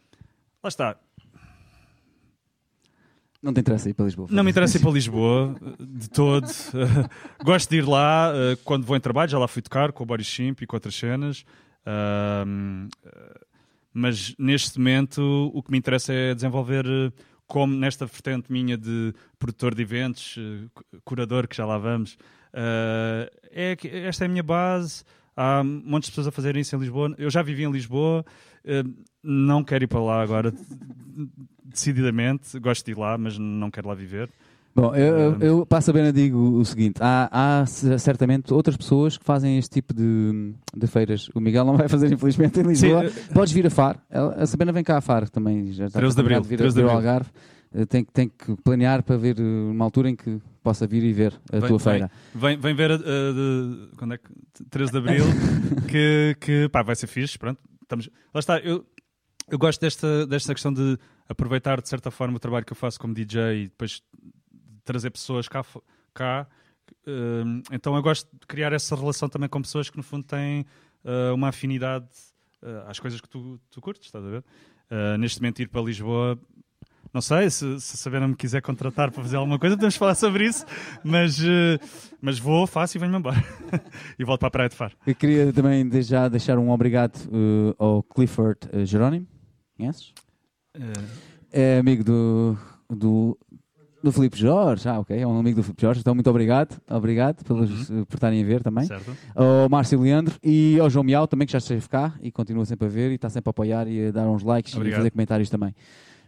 lá está. Não te interessa ir para Lisboa? Não me interessa ir para Lisboa, de todo. Uh, gosto de ir lá uh, quando vou em trabalho, já lá fui tocar com o Boris Chimp e com outras cenas. mas neste momento o que me interessa é desenvolver como nesta vertente minha de produtor de eventos, eh, curador, que já lá vamos, uh, é que esta é a minha base. Há muitas pessoas a fazerem isso em Lisboa. Eu já vivi em Lisboa, uh, não quero ir para lá agora, decididamente. Gosto de ir lá, mas não quero lá viver. Bom, eu, eu, eu para a digo o seguinte: há, há, certamente outras pessoas que fazem este tipo de, de feiras. O Miguel não vai fazer, infelizmente, em Lisboa. Sim. Podes vir a Faro. A Sabena vem cá a Faro também. Já está 13 de abril. Vir, 13 de abril. Algarve. Eh, tem, tem que planear para ver eh, uma altura em que possa vir e ver a vem, tua feira. Vem, vem ver a, de, quando é que, 13 de abril, que, que pá, vai ser fixe. Pronto, estamos, lá está. Eu, eu gosto desta, desta questão de aproveitar de certa forma o trabalho que eu faço como DJ e depois trazer pessoas cá. cá. Uh, então eu gosto de criar essa relação também com pessoas que no fundo têm uh, uma afinidade uh, às coisas que tu, tu curtes, estás a ver? neste momento ir para Lisboa não sei, se, se a Savena me quiser contratar para fazer alguma coisa, podemos falar sobre isso. Mas, mas vou, faço e venho-me embora. e volto para a Praia de Faro. Eu queria também já deixar um obrigado ao Clifford Jerónimo. Conheces? É amigo do, do, do Filipe Jorge. Ah, ok. É um amigo do Filipe Jorge. Então, muito obrigado. Obrigado pelos, uhum. por estarem a ver também. Certo. Ao Márcio Leandro e ao João Miau também, que já esteve cá e continua sempre a ver e está sempre a apoiar e a dar uns likes obrigado. e fazer comentários também.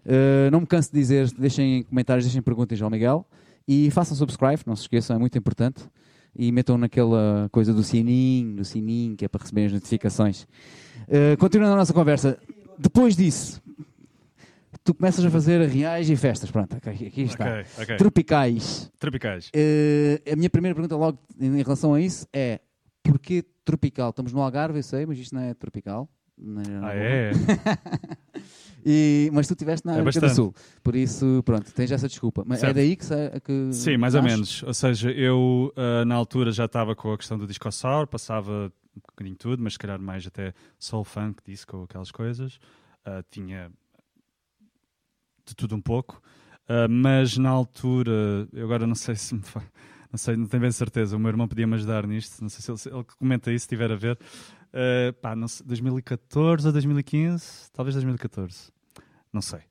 Uh, não me canso de dizer, deixem comentários, deixem perguntas ao Miguel e façam subscribe, não se esqueçam, é muito importante. E metam naquela coisa do sininho, do sininho, que é para receber as notificações. Uh, continuando a nossa conversa, depois disso, tu começas a fazer reais e festas. Pronto, aqui, aqui está. Okay, okay. Tropicais. Tropicais. Uh, a minha primeira pergunta, logo em relação a isso, é: porquê tropical? Estamos no Algarve, eu sei, mas isto não é tropical. Não é, ah, é? E, mas tu estiveste na é América do Sul, por isso, pronto, tens essa desculpa. Mas é certo. é daí que, que Sim, mais ou menos. Ou seja, eu uh, na altura já estava com a questão do disco sour, passava um bocadinho tudo, mas se calhar mais até soul funk, disco, aquelas coisas. Uh, tinha de tudo um pouco. Uh, mas na altura, eu agora não sei se me fa... não sei, não tenho bem certeza. O meu irmão podia me ajudar nisto. Não sei se ele, ele comenta isso, se estiver a ver. Uh, pá, não sei, 2014 ou 2015, talvez 2014, não sei.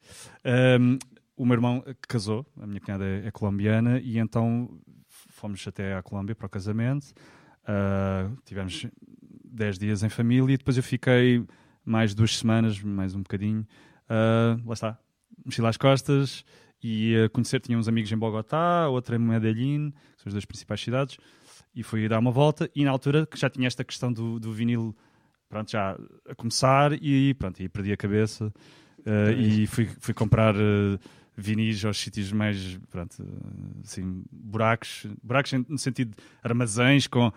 Um, o meu irmão casou, a minha cunhada é, é, colombiana, e então fomos até à Colômbia para o casamento. Uh, tivemos 10 dias em família e depois eu fiquei mais duas semanas, mais um bocadinho. Uh, lá está, mochila às costas e a conhecer. Tinha uns amigos em Bogotá, outra em Medellín, que são as duas principais cidades e fui dar uma volta e na altura que já tinha esta questão do, do vinil pronto, já a começar e pronto, e perdi a cabeça uh, e fui, fui comprar uh, vinis aos sítios mais pronto, assim, buracos, buracos no sentido de armazéns com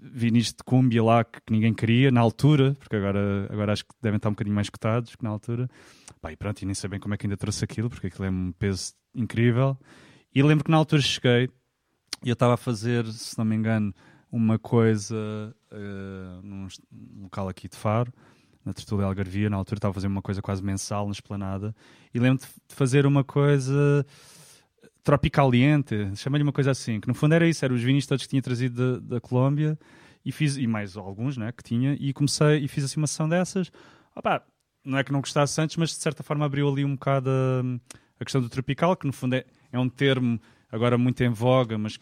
vinis de cúmbia lá que, que, ninguém queria na altura, porque agora, agora acho que devem estar um bocadinho mais cotados que na altura. Pá, e pronto, e nem sei bem como é que ainda trouxe aquilo, porque aquilo é um peso incrível. E lembro que na altura cheguei e eu estava a fazer, se não me engano, uma coisa uh, num, local aqui de Faro, na Tertúlia Algarvia. Na altura estava a fazer uma coisa quase mensal na esplanada. E lembro de fazer uma coisa tropicaliente, chamei-lhe uma coisa assim, que no fundo era isso, eram os vinhos todos que tinha trazido da, da Colômbia e fiz, e mais alguns, né, que tinha, e comecei e fiz assim uma sessão dessas. Opa, não é que não gostasse antes, mas de certa forma abriu ali um bocado a, a questão do tropical, que no fundo é, é um termo agora muito em voga, mas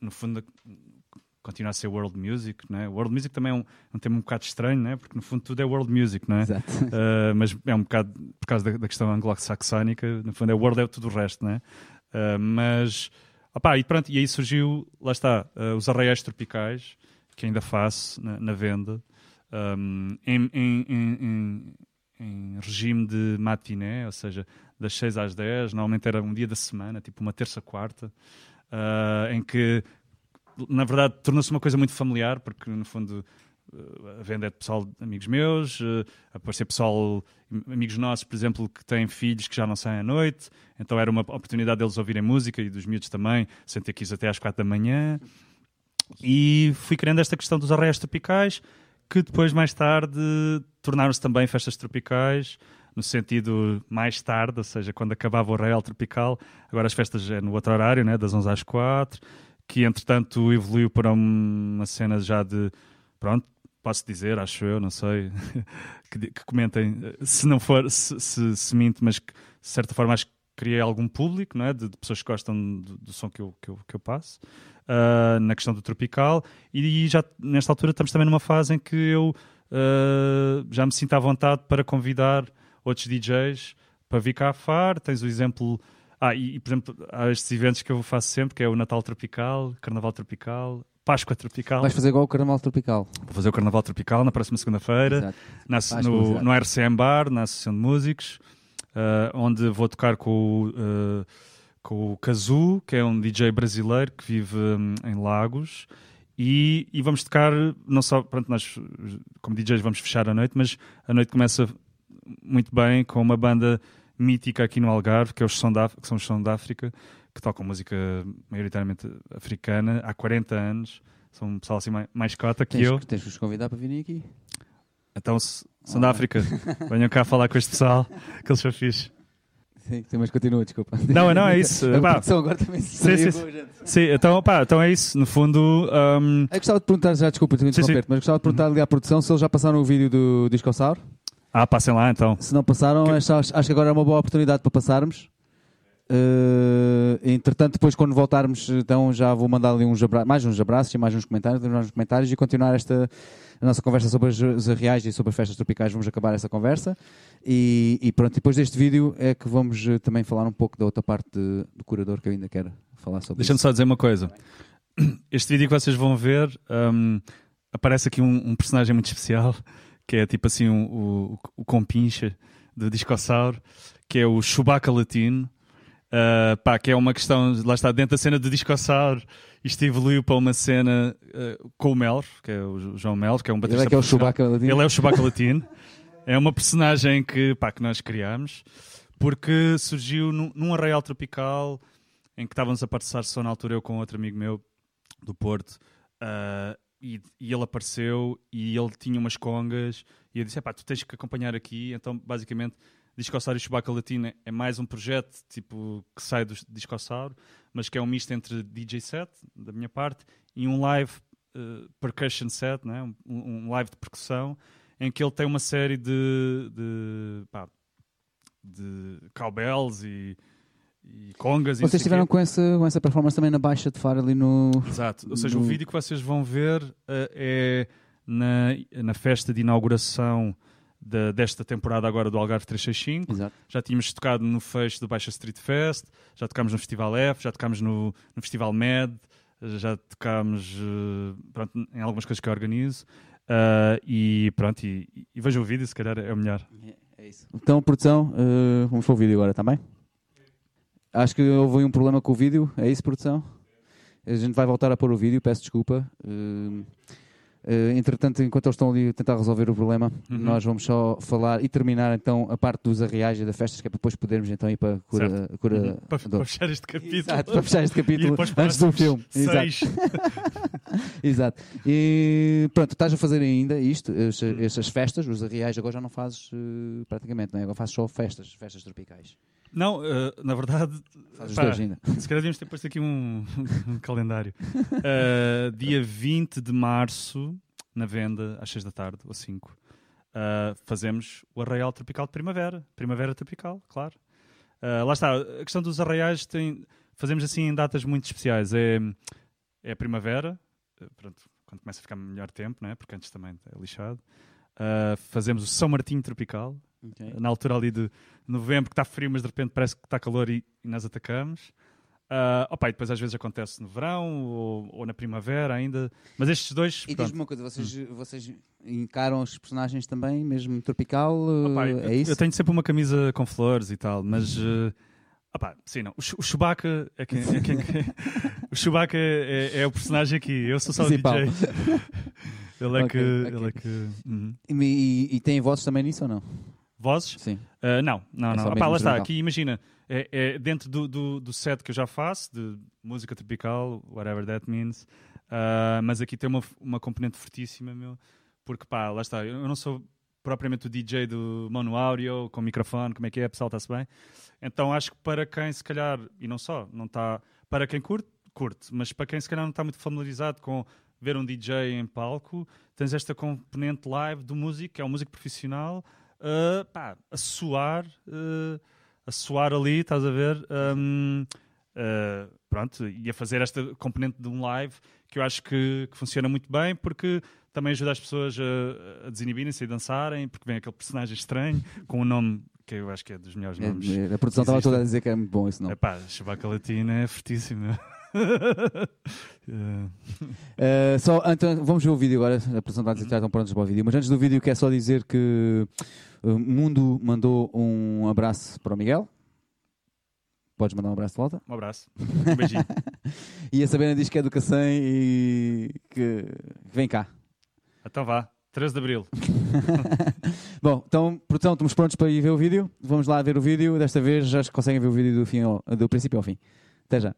no fundo continua a ser world music, não é? World music também é um, um tema um bocado estranho, não é? Porque no fundo tudo é world music, não é? Exato. Uh, mas é um bocado por causa da, da questão anglo-saxónica, no fundo é world é tudo o resto, não é? Uh, mas, opá, e pronto, e aí surgiu, lá está, uh, os arraiais tropicais, que ainda faço na, na venda, um, em, em, em, em, regime de matiné, ou seja, das 6 às 10, normalmente era um dia da semana, tipo uma terça-quarta, uh, em que, na verdade, tornou-se uma coisa muito familiar, porque, no fundo, a venda é de pessoal, amigos meus, uh, aparecer pessoal, amigos nossos, por exemplo, que têm filhos que já não saem à noite, então era uma oportunidade deles ouvirem música e dos miúdos também, sem ter que ir até às quatro da manhã. E fui criando esta questão dos arraiais tropicais, que depois, mais tarde, tornaram-se também festas tropicais, no sentido mais tarde, ou seja, quando acabava o Real Tropical, agora as festas é no outro horário, né, das 11 às 4, que entretanto evoluiu para uma cena já de, pronto, posso dizer, acho eu, não sei, que, que, comentem, se não for, se, se, se minto, mas que de certa forma acho que criei algum público, não é? de, de pessoas que gostam do, do som que eu, que eu, que eu passo, uh, na questão do tropical, e, e, já nesta altura estamos também numa fase em que eu uh, já me sinto à vontade para convidar outros DJs para vir cá a FAR. Tens o exemplo. Ah, e, e, por exemplo, há estes eventos que eu faço sempre, que é o Natal Tropical, Carnaval Tropical, Páscoa Tropical. Vais fazer igual o Carnaval Tropical. Vou fazer o Carnaval Tropical na próxima segunda-feira, no, no RCM Bar, na Associação de Músicos, uh, onde vou tocar com o, uh, com o Kazu, que é um DJ brasileiro que vive um, em Lagos. E, e, vamos tocar, não só, pronto, nós como DJs vamos fechar a noite, mas a noite começa muito bem com uma banda mítica aqui no Algarve, que, é os Som da, que são os Som da África, que tocam música maioritariamente africana há 40 anos. São um pessoal assim mais, mais cota que tens, eu. Tens que os convidar para virem aqui. Então, Som da África, venham cá falar com este pessoal, que eles são fixe. Sim, sim, mas continua, desculpa. Não, não, é isso. A Pá, agora também se Sim, sim, gente. sim, então, pá, então é isso. No fundo, um, Eu gostava de perguntar, já desculpa, Sim, sim. mas gostava de perguntar ali à produção se eles já passaram o vídeo do Discossauro. ah, passem lá então. Se não passaram, acho, acho que agora é uma boa oportunidade para passarmos. Eh, entretanto, depois quando voltarmos, então já vou mandar ali uns abra mais uns abraços e mais uns comentários, mais uns comentários e continuar esta a nossa conversa sobre as, as reais e sobre as festas tropicais. Vamos acabar essa conversa e, e pronto. Depois deste vídeo é que vamos eh, também falar um pouco da outra parte de- do curador que eu ainda quero falar sobre. Deixa-me só dizer uma coisa. Este vídeo que vocês vão ver, um, aparece aqui um, um personagem muito especial, que é tipo assim um- o, o compincha do Discossauro, que é o Chewbacca Latino. Uh, pá, que é uma questão, lá está, dentro da cena do Discossauro, isto evoluiu para uma cena uh, com o Melro, que é o João Melro, que é um Ele baterista é que é o. Chewbacca latino. Ele é o Chewbacca Latino. É uma personagem que, pá, que nós criámos porque surgiu num, num arraial tropical em que estávamos a participar só na altura eu com outro amigo meu do Porto ah, e, e ele apareceu e ele tinha umas congas e eu disse, pá, tu tens que acompanhar aqui então basicamente Discossauro e Chewbacca Latino é mais um projeto tipo que sai do Discossauro mas que é um misto entre DJ set da minha parte e um live eh, percussion set, né? um, um live de percussão, em que ele tem uma série de, de, pá, de cowbells e, e congas. Vocês o estiveram com essa, com essa performance também na Baixa de Faro ali no. Exato. Ou seja, o no- vídeo que vocês vão ver eh, é na, na festa de inauguração da- desta temporada agora do Algarve 365. Exato. Já tínhamos tocado no fecho do Baixa Street Fest, já tocámos no Festival F, já tocámos no, no Festival Med, já tocámos eh, pronto, em algumas coisas que eu organizo. Ah, e pronto, e, e vejam o vídeo, se calhar é o melhor. É isso. Então, produção, eh, vamos para o vídeo agora, está bem? Acho que houve um problema com o vídeo, é isso, produção? A gente vai voltar a pôr o vídeo, peço desculpa. Eh, eh, entretanto, enquanto eles estão ali a tentar resolver o problema, Uhum. nós vamos só falar e terminar então a parte dos arreais e das festas, que é para depois podermos então ir para a cura, Certo. cura Uhum. para, para fechar este capítulo. Exato, para fechar este capítulo antes do filme. Exato. Seis. Exato. E pronto, estás a fazer ainda isto, esta- estas festas, os arreais, agora já não fazes eh, praticamente, não é? Agora fazes só festas, festas tropicais. Não, eh, na verdade, os pá, ainda. se calhar devíamos ter posto aqui um, um calendário. Eh, dia 20 de março, na venda, às 6 da tarde, ou 5, eh, fazemos o Arraial Tropical de Primavera. Primavera Tropical, claro. Lá está, a questão dos arraiais tem, fazemos assim em datas muito especiais. É, é a primavera, pronto, quando começa a ficar melhor tempo, não é? porque antes também é lixado. Fazemos o São Martinho Tropical, na altura ali de novembro, que está frio, mas de repente parece que está calor e, e nós atacamos. Ah, opa, e depois às vezes acontece no verão ou, ou na primavera ainda. Mas estes dois. E diz-me uma coisa, vocês, vocês encaram os personagens também, mesmo tropical? Opa, eh, eu, é isso? eu tenho sempre uma camisa com flores e tal, mas. eh, opa, sim, não. O, o Chewbacca é quem. é quem- o Chewbacca é, é- é o personagem aqui. Eu sou só o Principal. DJ. ele é Ok, que. ok. Ele é que uhum. E, e, e têm vozes também nisso ou não? Vozes? Sim. Uh, não, não, É não. mesmo lá está, aqui imagina, é, é dentro do, do, do set que eu já faço, de música tropical, whatever that means, uh, mas aqui tem uma, uma componente fortíssima, meu, porque pá, lá está, eu eu não sou propriamente o DJ do mono áudio, com microfone, como é que é, pessoal, está-se bem? Então acho que para quem se calhar, e não só, não está, para quem curte, curte, mas para quem se calhar não está muito familiarizado com ver um DJ em palco, tens esta componente live do músico, que é um músico profissional, uh, pá, a suar, uh, a suar ali, estás a ver? Um, uh, pronto, e a fazer esta componente de um live que eu acho que, que funciona muito bem porque também ajuda as pessoas a, a desinibirem-se e dançarem, porque vem aquele personagem estranho com um nome que eu acho que é dos melhores nomes. É, a produção estava toda a dizer que é muito bom esse nome. É pá, Chewbacca Latina é fortíssimo. Uh, só, então, vamos ver o vídeo agora. A produção está a dizer que estão prontos para o vídeo. Mas antes do vídeo, quero só dizer que o Mundo mandou um abraço para o Miguel. Podes mandar um abraço de volta. um abraço, um beijinho. E a Sabrina diz que é do Cacém e que, vem cá. então vá, 13 de Abril. Bom, então, produção, estamos prontos para ir ver o vídeo? Vamos lá ver o vídeo. Desta vez já conseguem ver o vídeo do, fim ao, do princípio ao fim. Até já.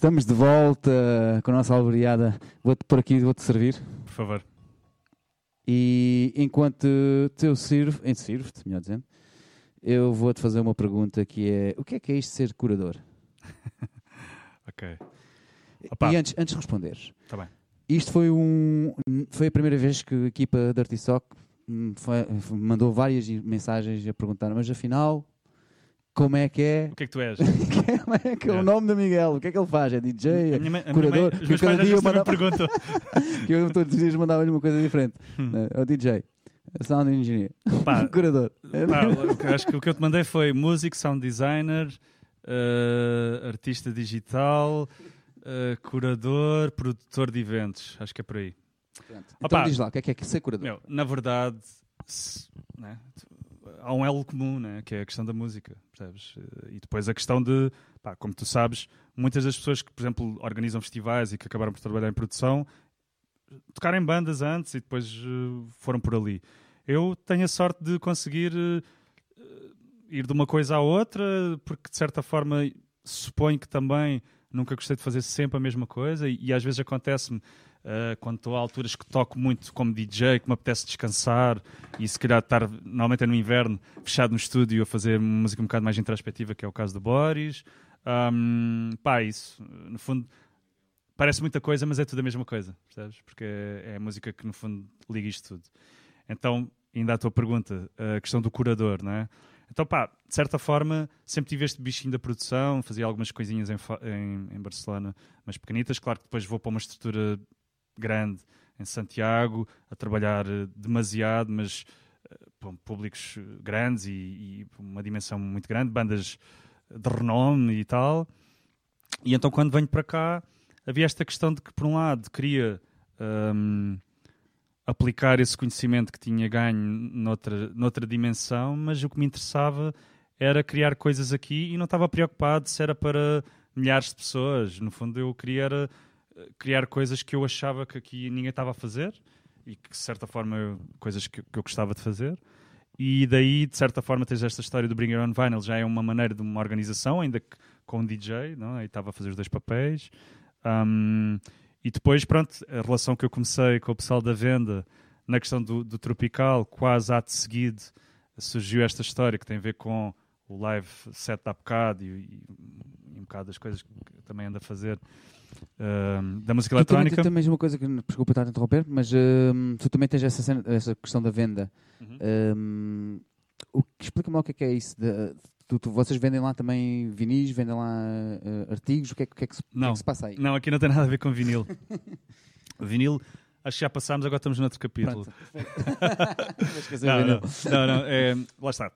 Estamos de volta com a nossa alvoriada. Vou-te por aqui, vou-te servir. Por favor. E enquanto te sirvo, em sirvo-te, melhor dizendo, eu vou-te fazer uma pergunta que é: o que é que é isto de ser curador? ok. Opa. E antes, antes de responderes, tá bem. isto foi, um, foi a primeira vez que a equipa da Artisoc mandou várias mensagens a perguntar, mas afinal, como é que é. O que é que tu és? como é que é o nome do Miguel? O que é que ele faz? É DJ? A minha, a curador? Mãe, que cada dia mandava... pergunta. que eu todos os dias mandava-lhe uma coisa diferente. Hum. É o DJ. Sound engineer. Pá, curador. Pá, acho que o que eu te mandei foi músico, sound designer, uh, artista digital, uh, curador, produtor de eventos. Acho que é por aí. Então diz lá, o que é que é ser curador? Meu, na verdade, se, né, há um elo comum, né, que é a questão da música, percebes? E depois a questão de, pá, como tu sabes, muitas das pessoas que, por exemplo, organizam festivais e que acabaram por trabalhar em produção, tocaram em bandas antes e depois uh, foram por ali. Eu tenho a sorte de conseguir uh, ir de uma coisa à outra, porque de certa forma suponho que também nunca gostei de fazer sempre a mesma coisa e, e às vezes acontece-me Uh, quando estou a alturas que toco muito como DJ, que me apetece descansar e se calhar estar, normalmente é no inverno, fechado no estúdio a fazer música um bocado mais introspectiva, que é o caso do Boris. Um, pá, isso, no fundo, parece muita coisa, mas é tudo a mesma coisa, percebes? Porque é, é a música que no fundo liga isto tudo. Então, ainda a tua pergunta, a questão do curador, não é? Então, pá, de certa forma, sempre tive este bichinho da produção, fazia algumas coisinhas em, em, em Barcelona, mas pequenitas. Claro que depois vou para uma estrutura grande em Santiago, a trabalhar eh, demasiado, mas uh, públicos grandes e, e, uma dimensão muito grande, bandas de renome e tal. E então, quando venho para cá, havia esta questão de que, por um lado, queria um, aplicar esse conhecimento que tinha ganho noutra, noutra dimensão, mas o que me interessava era criar coisas aqui e não estava preocupado se era para milhares de pessoas. No fundo, eu queria era criar coisas que eu achava que aqui ninguém estava a fazer e que, de certa forma, eu, coisas que, que, eu gostava de fazer. E daí, de certa forma, tens esta história do Bring Your Own Vinyl, já é uma maneira de uma organização, ainda que com um DJ, não? É? e estava a fazer os dois papéis. Um, e depois, pronto, a relação que eu comecei com o pessoal da venda na questão do, do tropical, quase ato seguido, surgiu esta história que tem a ver com o live set da bocado e, e, um bocado das coisas que também anda a fazer uh, da música eletrónica. Tu também uma coisa que, desculpa estar a interromper, mas uh, tu também tens essa, cena, essa questão da venda. Uhum. Uh, Explica-me lá o que é, que é isso. De, tu, tu, vocês vendem lá também vinis, vendem lá uh, artigos, o que é, que, é que, se, não, é que se passa aí? Não, aqui não tem nada a ver com vinil. vinil acho que já passámos, agora estamos noutro capítulo. não, não, não, não é, lá está.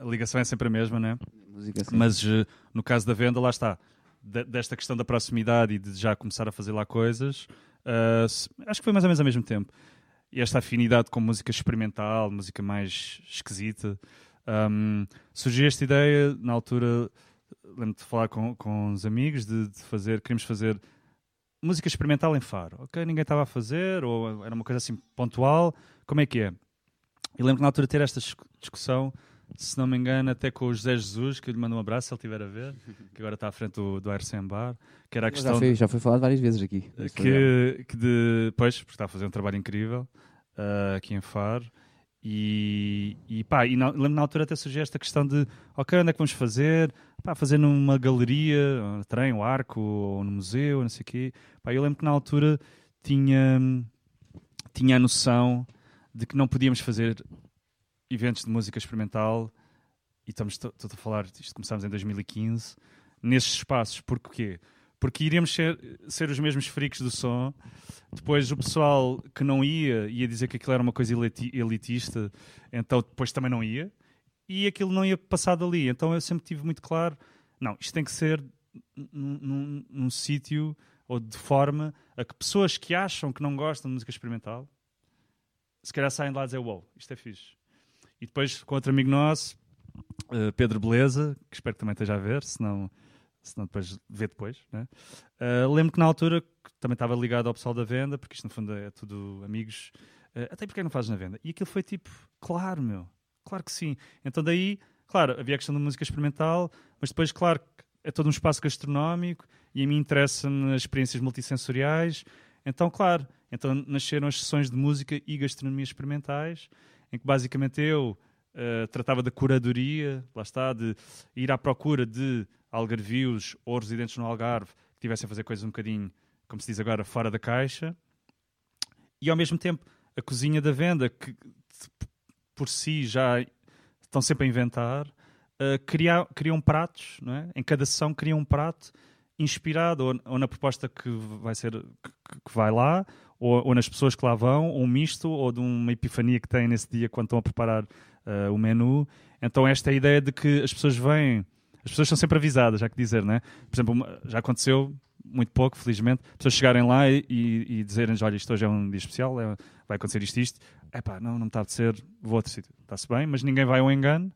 A ligação é sempre a mesma, não é? Música, Mas uh, no caso da venda, lá está de, desta questão da proximidade e de já começar a fazer lá coisas, uh, acho que foi mais ou menos ao mesmo tempo. E esta afinidade com música experimental, música mais esquisita. Um, surgiu esta ideia, na altura, lembro de falar com, com uns amigos, de, de fazer, queríamos fazer música experimental em Faro. Ok, ninguém estava a fazer, ou era uma coisa assim pontual. Como é que é? E lembro que na altura ter esta discussão se não me engano, até com o José Jesus, que eu lhe mando um abraço se ele estiver a ver, que agora está à frente do, do Bar, que era a questão. Já foi, já foi falado várias vezes aqui. Que, que de, pois, porque está a fazer um trabalho incrível uh, aqui em Faro. E, e pá, e na, lembro na altura até surgiu esta questão de ok, onde é que vamos fazer? Pá, fazer numa galeria, um trem, um arco, ou no museu, não sei o quê. Pá, eu lembro que na altura tinha, tinha a noção de que não podíamos fazer eventos de música experimental e estamos a falar, isto começámos em 2015, nesses espaços, porque porque iríamos ser, ser os mesmos freaks do som. Depois o pessoal que não ia ia dizer que aquilo era uma coisa elitista, então depois também não ia. E aquilo não ia passar dali. Então eu sempre tive muito claro: não, isto tem que ser num, num, num sítio ou de forma a que pessoas que acham que não gostam de música experimental se calhar saem de lá e dizem: Wow, isto é fixe. E depois com outro amigo nosso, eh, Pedro Beleza, que espero que também esteja a ver, senão se não depois vê depois. Né? Uh, lembro que na altura também estava ligado ao pessoal da venda, porque isto no fundo é tudo amigos. Uh, até porque não fazes na venda? E aquilo foi tipo, claro, meu, claro que sim. Então daí, claro, havia a questão da música experimental, mas depois, claro, é todo um espaço gastronómico e a mim interessa-me as experiências multissensoriais. Então, claro, então nasceram as sessões de música e gastronomia experimentais, em que basicamente eu uh, tratava da curadoria, lá está, de ir à procura de algarvios ou residentes no Algarve que tivessem a fazer coisas um bocadinho, como se diz agora, fora da caixa. E ao mesmo tempo a cozinha da venda, que por si já estão sempre a inventar, uh, criam, criam pratos, não é? em cada sessão criam um prato inspirado ou, ou na proposta que vai ser que, que vai lá, ou, ou, nas pessoas que lá vão, ou um misto, ou de uma epifania que têm nesse dia quando estão a preparar uh, o menu. Então esta é a ideia de que as pessoas vêm as pessoas são sempre avisadas, já que dizer, né? Por exemplo, já aconteceu muito pouco, felizmente, pessoas chegarem lá e, e, e dizerem olha, isto hoje é um dia especial, é, vai acontecer isto isto. É pá, não, não me está a ser, vou a outro sítio. Está-se bem, mas ninguém vai ao engano.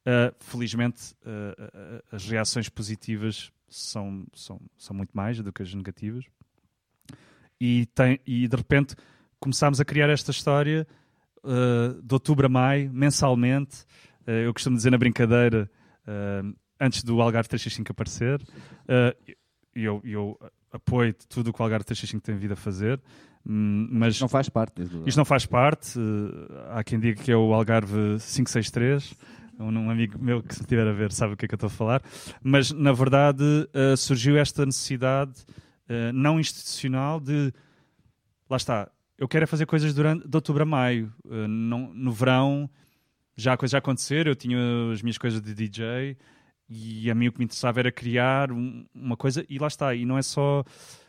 Uh, felizmente, uh, as reações positivas são, são, são muito mais do que as negativas. E, tem, e de repente começámos a criar esta história de outubro a maio, mensalmente. eu costumo dizer na brincadeira antes do Algarve 365 aparecer. Uh, eu, eu apoio tudo o que o Algarve 365 tem vindo a fazer. Hum, mas isto não faz parte. Isto não faz parte. Uh, há quem diga que é o Algarve 563. Um amigo meu que se estiver a ver sabe o que é que eu estou a falar. Mas, na verdade, uh, surgiu esta necessidade uh, não institucional de... Lá está. Eu quero é fazer coisas durante, de outubro a maio. Uh, no verão já a coisa já acontecer. Eu tinha as minhas coisas de DJ. E a mim o que me interessava era criar um, uma coisa, e lá está, e não é só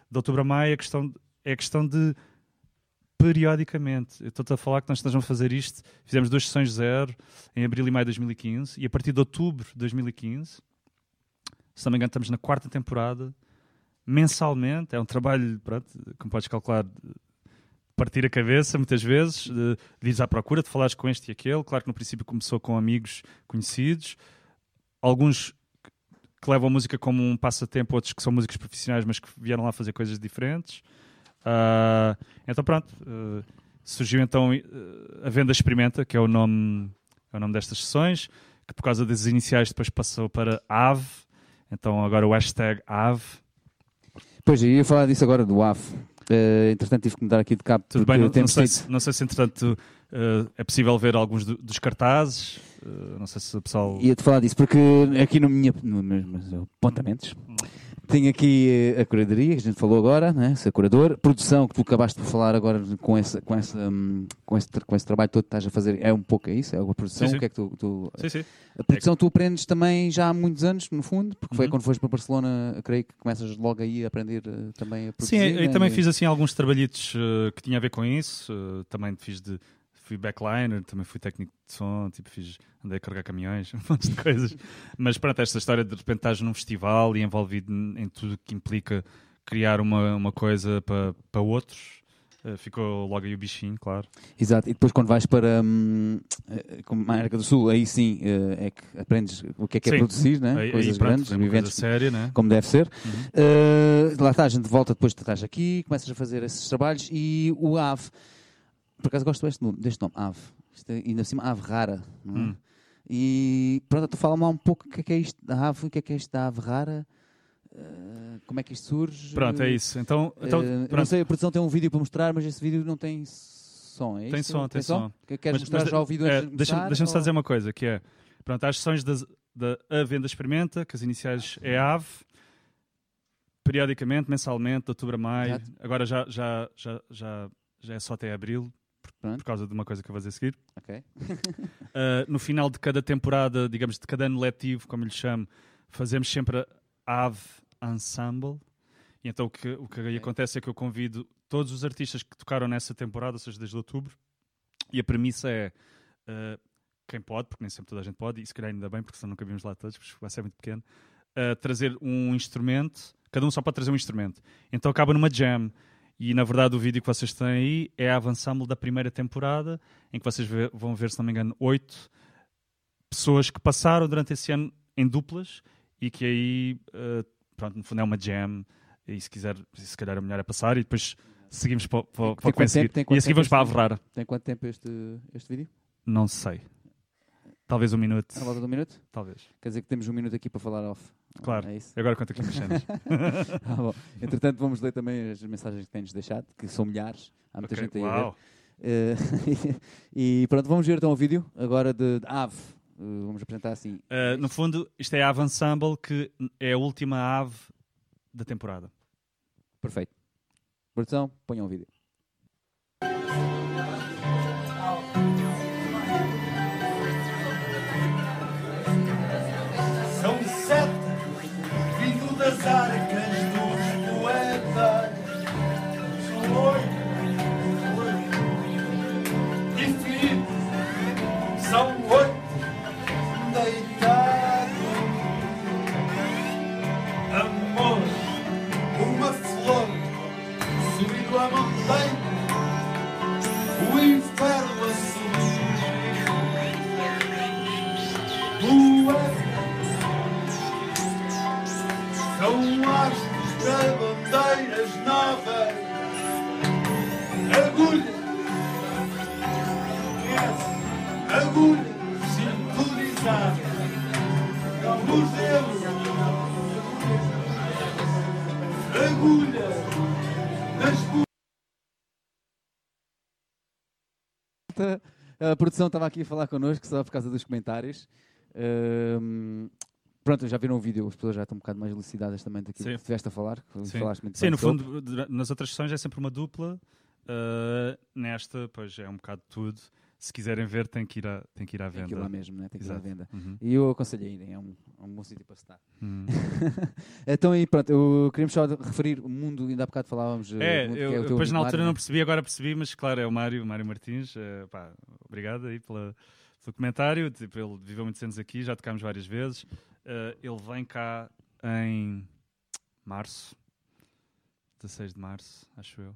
de outubro a maio, é questão, é questão de periodicamente. Estou-te a falar que nós estamos a fazer isto, fizemos duas sessões zero em abril e maio de 2015, e a partir de outubro de 2015, se não me engano, estamos na quarta temporada, mensalmente, é um trabalho, pronto, como podes calcular, partir a cabeça muitas vezes, de, de ir à procura, de falares com este e aquele. Claro que no princípio começou com amigos conhecidos, alguns que levam a música como um passatempo, outros que são músicos profissionais, mas que vieram lá fazer coisas diferentes. Uh, então pronto, uh, surgiu então uh, a Venda Experimenta, que é o nome, é o nome destas sessões, que por causa das iniciais depois passou para AVE, então agora o hashtag AVE. Pois, eu ia falar disso agora, do AVE. Uh, entretanto, tive que mudar aqui de cabo. Tudo bem, não, não, sei se, não sei se entretanto é possível ver alguns do, dos cartazes. Uh, não sei se o pessoal. Ia-te falar disso, porque aqui no minha, no meus apontamentos tenho aqui a curadoria, que a gente falou agora, né? ser curador. Produção, que tu acabaste de falar agora com, essa, com, essa, um, com, esse, com esse trabalho todo que estás a fazer, é um pouco isso? É a produção? Sim, sim. O que é que tu. tu sim, sim. A produção é que... tu aprendes também já há muitos anos, no fundo, porque foi uhum. quando foste para Barcelona, creio que começas logo aí a aprender uh, também a produzir. Sim, eu, né? também fiz assim alguns trabalhitos uh, que tinham a ver com isso. Uh, também fiz de fui backliner, também fui técnico de som, tipo, fiz, andei a carregar caminhões, um monte de coisas. Mas pronto, esta história de repente estás num festival e envolvido em tudo que implica criar uma, uma coisa para, para outros. Uh, ficou logo aí o bichinho, claro. Exato, e depois quando vais para hum, eh, a América do Sul, aí sim uh, é que aprendes o que é que é sim. é produzir, né? aí, coisas aí, pronto, grandes, eventos séria, né? como deve ser. Uhum. Uh, lá está, a gente volta depois, tu estás aqui, começas a fazer esses trabalhos e o AVE por acaso gosto deste nome, deste nome Ave. Isto é, ainda assim, ave rara. Não é? Hum. E pronto, tu fala-me lá um pouco o que é, que é isto da ave, o que é que é isto da ave rara, uh, como é que isto surge. Pronto, é isso. Então, então uh, não sei, a produção tem um vídeo para mostrar, mas esse vídeo não tem som, é Tem isso? som, tem, tem som. som. Queres mas, mostrar mas, já o vídeo é, antes de Deixa-me deixa só dizer uma coisa, que é, pronto, há as sessões da, da A Venda Experimenta, que as iniciais é AVE, periodicamente, mensalmente, de outubro a maio. Exato. Agora já, já, já, já, já é só até abril, por, por, causa de uma coisa que eu vou dizer a seguir. Okay. uh, no final de cada temporada, digamos, de cada ano letivo, como lhe chamo, fazemos sempre a AVE Ensemble. E então o que, o que okay. acontece é que eu convido todos os artistas que tocaram nessa temporada, ou seja, desde outubro, e a premissa é uh, quem pode, porque nem sempre toda a gente pode, e se calhar ainda bem, porque senão nunca vimos lá todos, porque vai ser muito pequeno, uh, trazer um instrumento, cada um só pode trazer um instrumento. Então acaba numa jam. E na verdade o vídeo que vocês têm aí é a avançamble da primeira temporada, em que vocês vão ver, se não me engano, oito pessoas que passaram durante esse ano em duplas e que aí, uh, pronto, no fundo é uma jam. E se quiser, se calhar é melhor é passar e depois seguimos para, para, para o que vem seguir. E a seguir vamos para a Averrara. Tem quanto tempo este, este vídeo? Não sei. Talvez um minuto. À volta de um minuto? Talvez. Quer dizer que temos um minuto aqui para falar off. Claro. É isso? Agora conta aqui cenas. ah, bom. Entretanto, vamos ler também as mensagens que tens deixado, que são milhares. Há muita okay. gente aí Uau. a ver. Uh, e pronto, vamos ver então o vídeo agora de, de Ave. Uh, vamos apresentar assim. Uh, no fundo, isto é a Ave Ensemble, que é a última ave da temporada. Perfeito. Produção, ponham o vídeo. A produção estava aqui a falar connosco só por causa dos comentários. Um, Pronto, já viram o vídeo, as pessoas já estão um bocado mais elucidadas também daquilo Sim. que estiveste a falar. Sim, Sim no fundo, nas outras sessões é sempre uma dupla. Uh, nesta, pois é um bocado tudo. Se quiserem ver, tem que ir à, tem que ir à venda. Tem que ir lá mesmo, né? tem que Exato. ir à venda. Uhum. E eu aconselho a irem, é um, é um bom sítio para estar. Uhum. então, aí, pronto, eu queríamos só referir o mundo, ainda há bocado falávamos. Eh, é, mundo, eu, é depois na altura não percebi, agora percebi, mas claro, é o Mário, Mário Martins. Uh, pá, obrigado aí pela, pelo comentário. Tipo, ele viveu muitos anos aqui, já tocámos várias vezes. Uh, ele vem cá em março, 16 de março, acho eu,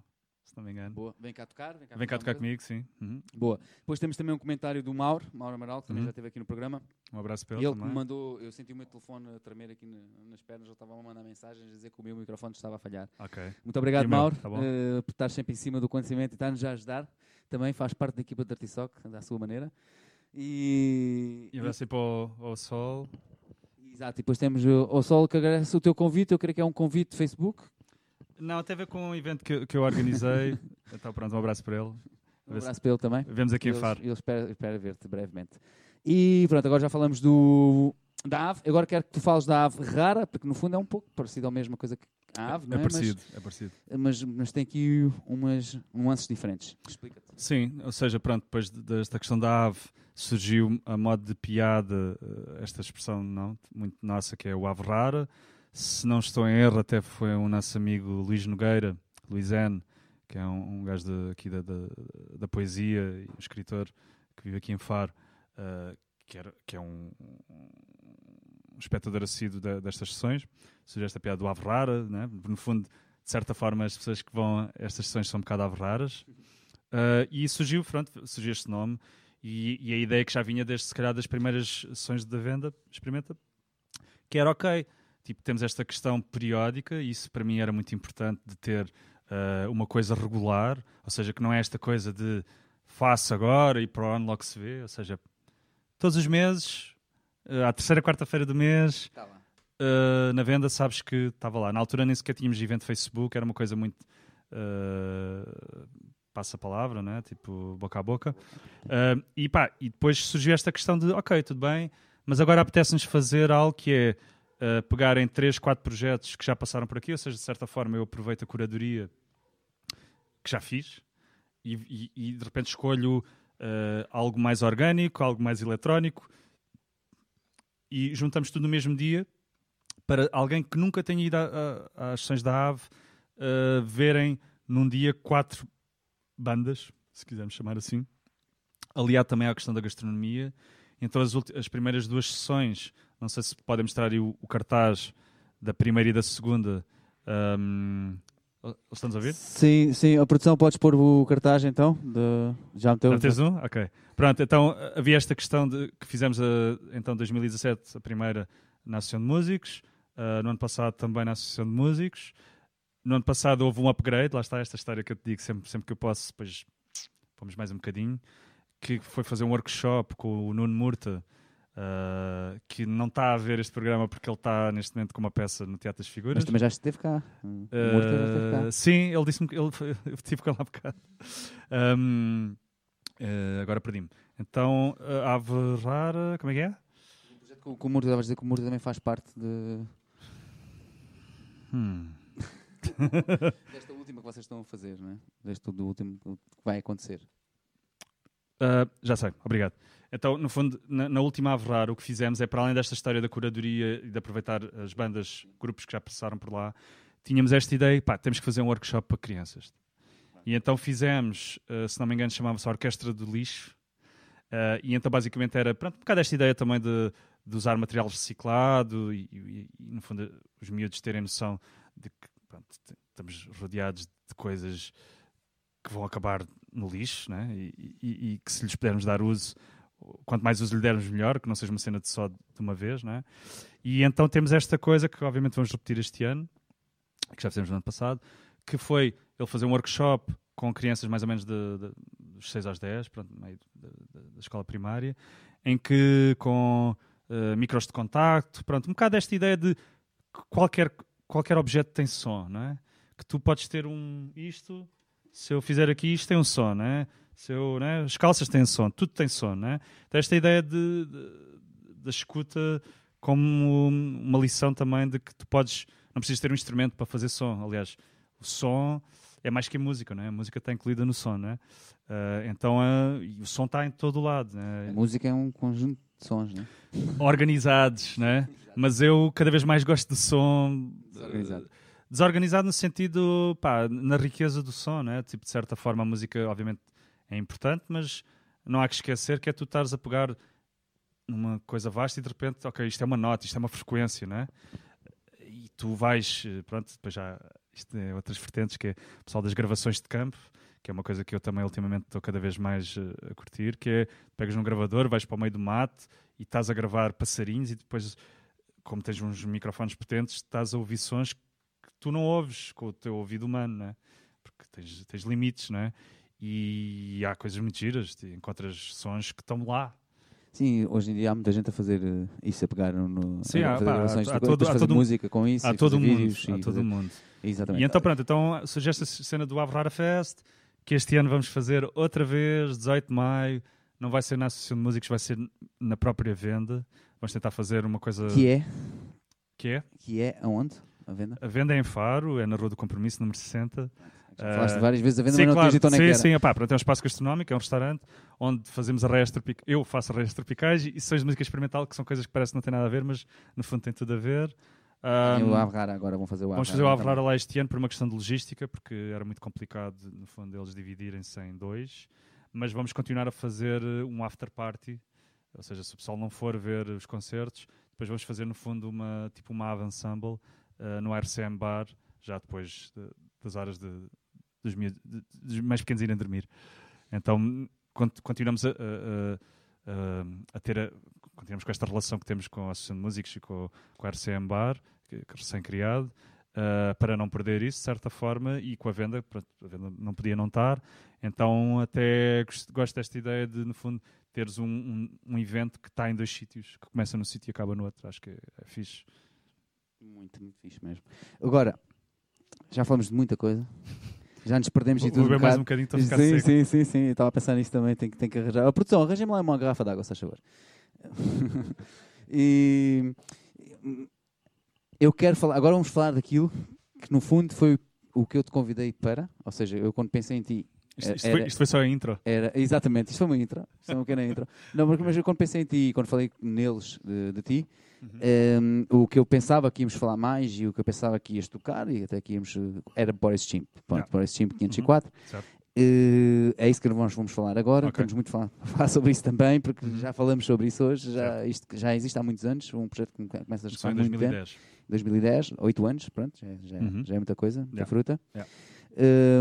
se não me engano. Boa. Vem cá tocar? Vem cá, vem cá tocar comigo, sim. Uhum. Boa. Depois temos também um comentário do Mauro, Mauro Amaral, que também uhum. já esteve aqui no programa. Um abraço para ele. Ele que me mandou, eu senti o meu telefone tremer aqui nas pernas, ele estava a mandar mensagens a dizer que o meu microfone estava a falhar. Okay. Muito obrigado, Mauro, tá uh, por estar sempre em cima do conhecimento e estar-nos a ajudar. Também faz parte da equipa de Artisoc, da sua maneira. E, e ser para o, o Sol. Exato, e depois temos o, o Sol que agradece o teu convite, eu creio que é um convite de Facebook. Não, tem a ver com um evento que, que eu organizei. então pronto, um abraço para ele. Um abraço para ele também. Vemos aqui em Faro. Ele espera, espera ver-te brevemente. E pronto, agora já falamos do, da ave. Agora quero que tu fales da ave rara, porque no fundo é um pouco parecido à mesma coisa que a ave, é, não é? é parecido, mas, é parecido. Mas, mas tem aqui umas nuances diferentes. Explica-te. Sim, ou seja, pronto, depois desta questão da ave surgiu a modo de piada eh, esta expressão não muito nossa que é o ave rara. Se não estou em erro, até foi o nosso amigo Luís Nogueira, Luís N., que é um, um gajo de, aqui da, da, da, poesia um escritor que vive aqui em Faro, uh, que, era, que é um, um espectador assíduo de, destas sessões. Surgiu esta piada do ave rara, né? no fundo, de certa forma, as pessoas que vão a estas sessões são um bocado ave raras. Uh, e surgiu, pronto, surgiu este nome. E, e, a ideia que já vinha desde, se calhar, das primeiras sessões da venda, experimenta, que era ok, tipo, temos esta questão periódica, e isso para mim era muito importante de ter uh, uma coisa regular, ou seja, que não é esta coisa de faço agora e para o ano logo se vê, ou seja, todos os meses, uh, à terceira quarta-feira do mês, Tá uh, na venda, sabes que estava lá. Na altura nem sequer tínhamos evento Facebook, era uma coisa muito. passa a palavra, né? tipo boca a boca. Uh, e, pá, e depois surgiu esta questão de: ok, tudo bem, mas agora apetece-nos fazer algo que é uh, pegar em três, quatro projetos que já passaram por aqui, ou seja, de certa forma eu aproveito a curadoria que já fiz e, e- e, de repente escolho uh, algo mais orgânico, algo mais eletrónico e juntamos tudo no mesmo dia para alguém que nunca tenha ido às sessões da AVE uh, verem num dia quatro bandas, se quisermos chamar assim, aliado também à questão da gastronomia. Então as, as primeiras duas sessões, não sei se podem mostrar aí o, o cartaz da primeira e da segunda. Um, estamos a ouvir? Sim, sim, a produção podes pôr o cartaz então? De... Já meteu? Já tens um? Ok. Pronto, então havia esta questão de que fizemos a, então 2017 a primeira na Associação de Músicos, ah, no ano passado também na Associação de Músicos. No ano passado houve um upgrade, lá está esta história que eu te digo sempre, sempre que eu posso, depois pomos mais um bocadinho, que foi fazer um workshop com o Nuno Murta, ah, que não está a ver este programa porque ele está neste momento com uma peça no Teatro das Figuras. Mas também já esteve cá. Murta já esteve cá. Uh, sim, ele disse-me que ele eu estive com ele há bocado. Um, uh, agora perdi-me. Então, uh, Ave Rara, como é que é? O projeto que o- Murta, estavas a dizer que o Murta também faz parte de... Hum. desta última que vocês estão a fazer, não é? Deste do último que vai acontecer. Uh, já sei, obrigado. Então, no fundo, na, na última Ave Rara, o que fizemos é, para além desta história da curadoria e de aproveitar as bandas, grupos que já passaram por lá, tínhamos esta ideia, pá, temos que fazer um workshop para crianças. E então fizemos, uh, se não me engano, chamava-se Orquestra do Lixo. Uh, e então, basicamente, era pronto, um bocado esta ideia também de, de usar material reciclado e, e- e, no fundo, os miúdos terem noção de que pronto, estamos rodeados de coisas que vão acabar no lixo né? e, e- e que se lhes pudermos dar uso, quanto mais uso lhe dermos melhor, que não seja uma cena de só de uma vez. Né? E então temos esta coisa que obviamente vamos repetir este ano, que já fizemos no ano passado, que foi ele fazer um workshop com crianças mais ou menos de, de- dos 6 aos 10, pronto, meio da, escola primária, em que com eh, micros de contacto, pronto, um bocado esta ideia de que qualquer, qualquer objeto tem som, não é? Que tu podes ter um isto, se eu fizer aqui isto tem um som, não é? Se eu, né? As calças têm som, tudo tem som, não é? Então esta ideia de, de- da escuta como uma lição também de que tu podes, não precisas ter um instrumento para fazer som. Aliás, o som é mais que a música, não é? A música está incluída no som, não é? Ah, então ah, e o som está em todo o lado, não é? A música é um conjunto de sons, não é? organizados, né? Mas eu cada vez mais gosto do som Desorganizado. eh, desorganizado no sentido, pá, na riqueza do som, né? Tipo, de certa forma a música obviamente é importante, mas não há que esquecer que é tu estares a pegar numa coisa vasta e de repente, ok, isto é uma nota, isto é uma frequência, né? E tu vais, eh, pronto, depois já isto é outras vertentes que é o pessoal das gravações de campo, que é uma coisa que eu também ultimamente estou cada vez mais eh, a curtir, que é pegas num gravador, vais para o meio do mato e estás a gravar passarinhos e depois, como tens uns microfones potentes, estás a ouvir sons tu não ouves com o teu ouvido humano, né? porque tens, tens limites, né? E há coisas muito giras, encontras sons que estão lá. Sim, hoje em dia há muita gente a fazer eh, isso, a pegar no. Sim, a há- fazer pá, gravações há de- todo- depois há fazer todo música com isso. Há todo mundo, vídeos há e todo fazer- mundo. Exatamente. E então pronto, então surge esta cena do Avrara Fest, que este ano vamos fazer outra vez, 18 de maio, não vai ser na Associação de Músicos, vai ser na própria venda. Vamos tentar fazer uma coisa Que é? que é. Que é aonde? A venda? A venda é em Faro, é na Rua do Compromisso, número 60. Já falaste Ah, várias vezes a venda, sim, mas não claro. que sim, sim, opá, pronto, é um espaço gastronómico, é um restaurante onde fazemos arreias tropicais. Eu faço arreias tropicais e sessões de música experimental, que são coisas que parecem não ter nada a ver, mas no fundo tem tudo a ver. Ahm, o Avrara agora, vão fazer o Vamos Avrara fazer o. Avrara lá este ano por uma questão de logística, porque era muito complicado, no fundo, eles dividirem-se em dois. Mas vamos continuar a fazer eh, um after party, ou seja, se o pessoal não for ver os concertos, depois vamos fazer, no fundo, uma, tipo uma ave ensemble eh, no RCM Bar, já depois de- das horas de, dos, miúdos- de- dos mais pequenos irem dormir. Então, cont- continuamos a, a- a- a- ter continuamos com esta relação que temos com a Associação de Músicos e com, com a RCM Bar, que, que recém-criado, uh, para não perder isso, de certa forma, e com a venda, pronto, a venda não podia não estar. Então, até gosto desta ideia de, no fundo, teres um, um, um evento que está em dois sítios, que começa num sítio e acaba no outro. Acho que é, é fixe. Muito, muito fixe mesmo. Agora, já falamos de muita coisa. Já nos perdemos Vou e tudo. beber um mais um bocadinho, estou a ficar sim, sim, sim, sim. Estava a pensar nisso também. Tem que, tem que arranjar. A produção, arranjem-me lá uma garrafa de água, se faz favor. e eu quero falar. Agora vamos falar daquilo que, no fundo, foi o que eu te convidei para. Ou seja, eu quando pensei em ti, Isto, isto Era- foi, isto foi só a intro. era, exatamente, isto foi uma intro, isto foi uma pequena intro. Não, mas, mas eu quando pensei em ti e quando falei neles de, de ti, Uhum. um, o que eu pensava que íamos falar mais e o que eu pensava que ias tocar e até que íamos, eh, era Boris Chimp, Pronto, Yeah. Boris Chimp 504. Certo. Eh, é isso que nós vamos falar agora. Ok. Temos muito a falar, sobre isso também, porque Uhum. já falamos sobre isso hoje. Já, isto já existe há muitos anos. Um projeto que come- começa a estar em muito tempo. 2010. 2010, 8 anos, pronto, já, já, Uhum. já é muita coisa, muita Yeah. fruta. Yeah.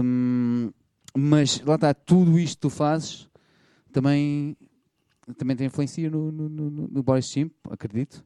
Hum, mas lá está, tudo isto que tu fazes também, também te influencia no, no, no, no Boris Chimp, acredito.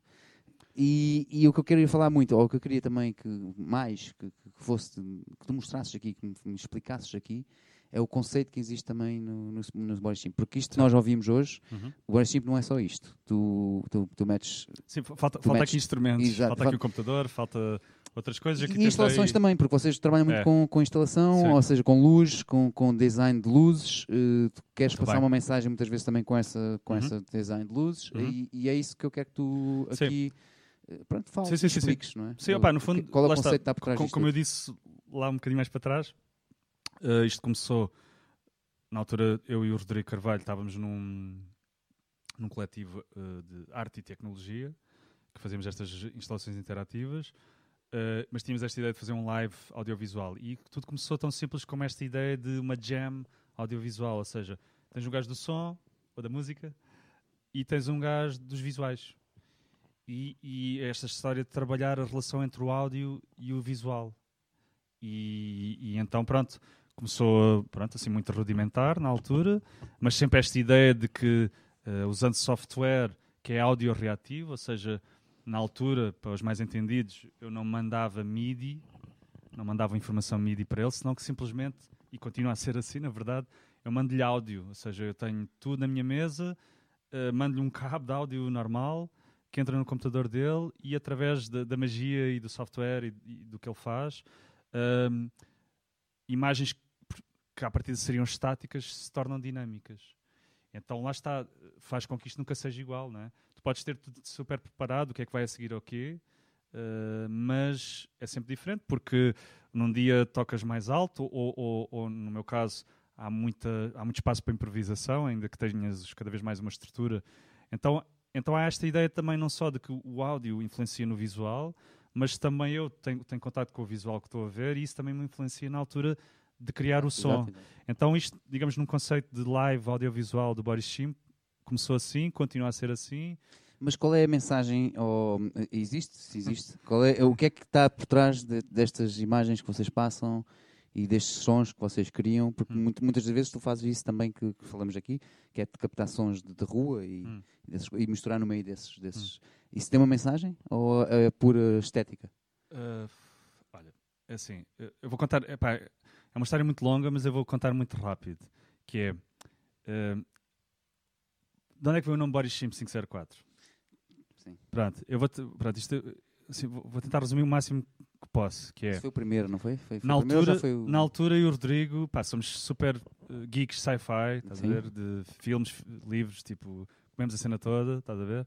E, e o que eu queria falar muito, ou o que eu queria também que mais que, que fosse, que tu mostrasses aqui, que me, me explicasses aqui, é o conceito que existe também no, no, no Boris Chimp. Porque isto que nós ouvimos hoje, Uhum. o Boris Chimp não é só isto. Tu, tu, tu metes Sim, falta, falta metes- aqui instrumentos, Exato, falta fa- aqui um computador, falta outras coisas. E instalações tentei- também, porque vocês trabalham muito É. com, com instalação, Sim. ou seja, com luz, com, com design de luzes. eh, tu queres Muito passar bem. uma mensagem muitas vezes também com essa, com Uhum. essa design de luzes, Uhum. e, e é isso que eu quero que tu Sim. aqui eh, pronto, fales, Sim, sim, sim, sim. não é? Sim, O- opá, no fundo, qual é o conceito está. que está por trás Com- como eu disse lá um bocadinho mais para trás, eh, isto começou na altura eu e o Rodrigo Carvalho estávamos num, num coletivo eh, de arte e tecnologia que fazíamos estas instalações interativas, eh, mas tínhamos esta ideia de fazer um live audiovisual e tudo começou tão simples como esta ideia de uma jam audiovisual, ou seja, tens um gajo do som ou da música e tens um gajo dos visuais. E, e esta história de trabalhar a relação entre o áudio e o visual. E, e então, pronto, começou pronto, assim, muito rudimentar na altura, mas sempre esta ideia de que, eh, usando software que é áudio reativo, ou seja, na altura, para os mais entendidos, eu não mandava MIDI, não mandava informação MIDI para ele, senão que simplesmente, e continua a ser assim, na verdade, eu mando-lhe áudio, ou seja, eu tenho tudo na minha mesa, eh, mando-lhe um cabo de áudio normal que entra no computador dele e através da, da magia e do software e, e do que ele faz, ahm, imagens que, à partida seriam estáticas se tornam dinâmicas. Então lá está, faz com que isto nunca seja igual, não é? Tu podes ter tudo super preparado, o que é que vai a seguir ao quê, ah, mas é sempre diferente, porque num dia tocas mais alto, ou, ou- ou, no meu caso há, muita, há muito espaço para improvisação, ainda que tenhas cada vez mais uma estrutura. Então, então há esta ideia também não só de que o áudio influencia no visual, mas também eu tenho, tenho contato com o visual que estou a ver e isso também me influencia na altura de criar o som. Exato, exato. Então isto, digamos, num conceito de live audiovisual do Boris Chimp, começou assim, continua a ser assim. Mas qual é a mensagem? Ou, existe? Se existe. Qual é, o que é que está por trás de- destas imagens que vocês passam e destes sons que vocês criam? Porque Hum. muito- muitas das vezes tu fazes isso também que, que falamos aqui, que é de captar sons de, de rua e, Hum. e desses- e misturar no meio desses. desses. Isso tem uma mensagem ou é pura estética? Uh, olha, é assim, eu vou contar, epá, é uma história muito longa, mas eu vou contar muito rápido, que é, uh, de onde é que veio o nome Boris Chimp 504? Sim. Pronto, eu vou, pronto, isto, assim, vou vou tentar resumir o máximo que posso, que é, Isso foi o primeiro, não foi? foi, foi na altura, foi o... na altura eu e o Rodrigo, pá, somos super uh, geeks sci-fi, estás a Sim. ver, de filmes, livros, tipo, comemos a cena toda, estás a ver?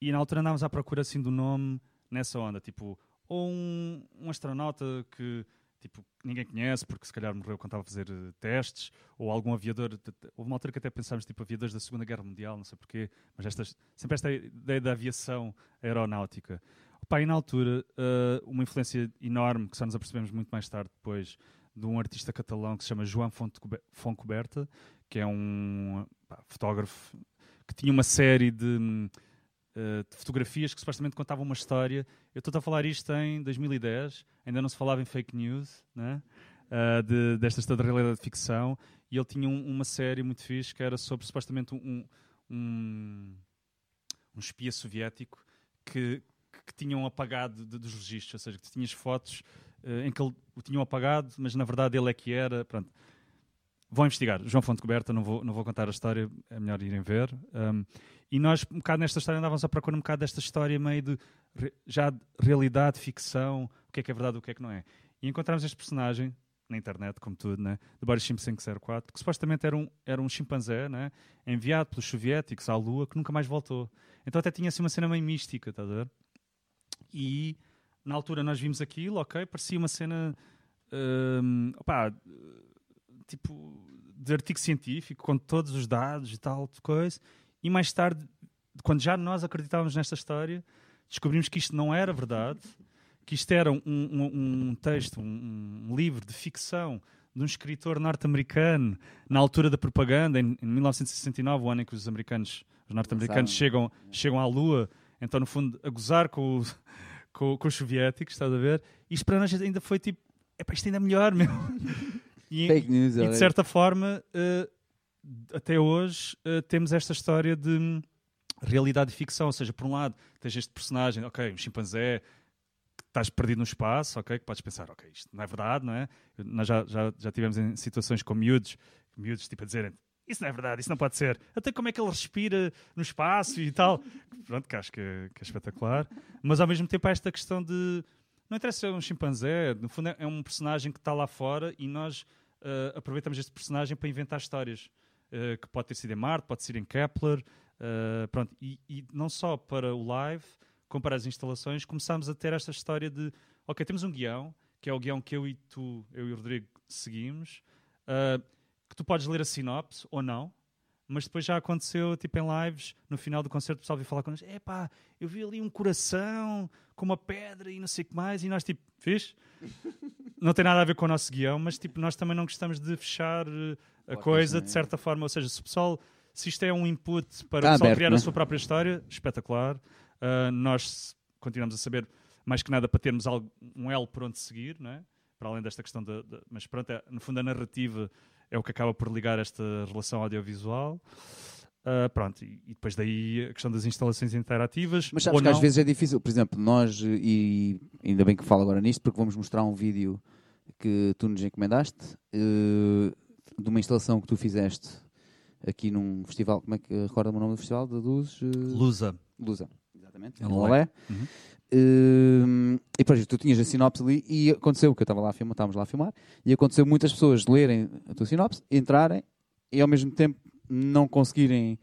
E na altura andávamos à procura assim do nome nessa onda, tipo, ou um, um astronauta que tipo, ninguém conhece porque se calhar morreu quando estava a fazer eh, testes, ou algum aviador. de- Houve uma altura que até pensámos tipo aviadores da Segunda Guerra Mundial, não sei porquê, mas estas, sempre esta ideia da aviação aeronáutica. Opa, e na altura, eh, uma influência enorme, que só nos apercebemos muito mais tarde depois, de um artista catalão que se chama João Foncoberta, que é um pá, fotógrafo que tinha uma série de, eh, de fotografias que supostamente contavam uma história. Eu estou a falar isto em 2010, ainda não se falava em fake news, né? Ah, de, desta história de realidade de ficção, e ele tinha um- uma série muito fixe que era sobre supostamente um, um, um espia soviético que, que tinham apagado de- dos registros, ou seja, que tinhas fotos eh, em que ele o tinham apagado, mas na verdade ele é que era. Pronto. vão investigar. João Fonte Coberta, não vou, não vou contar a história, é melhor irem ver. Um, e nós, um bocado nesta história, andávamos à procura um bocado desta história meio de re- já de realidade, ficção, o que é que é verdade, o que é que não é. E encontramos este personagem, na internet, como tudo, né? de Boris Chimp 504, que supostamente era um, era um chimpanzé né? enviado pelos soviéticos à Lua, que nunca mais voltou. Então até tinha assim uma cena meio mística, estás a ver? E na altura nós vimos aquilo, ok, parecia uma cena opá, tipo de artigo científico, com todos os dados e tal, de coisa. E mais tarde, quando já nós acreditávamos nesta história, descobrimos que isto não era verdade, que isto era um, um- um texto, um, um livro de ficção de um escritor norte-americano na altura da propaganda, em, em 1969, o ano em que os americanos, os norte-americanos chegam, chegam à Lua, então no fundo a gozar com, o- com, com os soviéticos, estás a ver? Isto para nós ainda foi tipo, epá, isto ainda é melhor, meu. E, Fake news, e de certa forma, eh, até hoje, eh, temos esta história de hum, realidade e ficção. Ou seja, por um lado, tens este personagem, ok, um chimpanzé, que estás perdido no espaço, ok, que podes pensar, ok, isto não é verdade, não é? Nós já, já, já tivemos em situações com miúdos, miúdos tipo a dizerem. Isso não é verdade, isso não pode ser. Até como é que ele respira no espaço e tal. Pronto, que acho que é, que é espetacular. Mas ao mesmo tempo há esta questão de. Não interessa se é um chimpanzé, no fundo é- um personagem que está lá fora e nós eh, aproveitamos este personagem para inventar histórias. eh, que pode ter sido em Marte, pode ser em Kepler, eh, pronto. E, e não só para o live, como para as instalações, começámos a ter esta história de, ok, temos um guião, que é o guião que eu e tu, eu e o Rodrigo seguimos, eh, que tu podes ler a sinopse ou não, mas depois já aconteceu, tipo em lives, no final do concerto, o pessoal veio falar connosco: epá, eu vi ali um coração com uma pedra e não sei o que mais, e nós, tipo, fiz? não tem nada a ver com o nosso guião, mas tipo, nós também não gostamos de fechar eh, a Portas, coisa não é? de certa forma. Ou seja, se o pessoal, se isto é um input para Está o pessoal aberto, criar né? a sua própria história, espetacular. Ah, nós continuamos a saber mais que nada para termos algo, um L por onde seguir, não é? para além desta questão da. da- mas pronto, é, no fundo a narrativa é o que acaba por ligar esta relação audiovisual. Ah, pronto, e, e depois daí a questão das instalações interativas. Mas sabes que às não. vezes é difícil, por exemplo, nós, e ainda bem que falo agora nisto, porque vamos mostrar um vídeo que tu nos encomendaste eh, de uma instalação que tu fizeste aqui num festival, como é que recorda-me o nome do festival? De luz? eh, Lusa. Lusa. Exatamente. Em em Lolé. Lolé. Uhum. Eh, e depois tu tinhas a sinopse ali e aconteceu que eu estava lá a filmar, estávamos lá a filmar, e aconteceu muitas pessoas lerem a tua sinopse, entrarem e ao mesmo tempo não conseguirem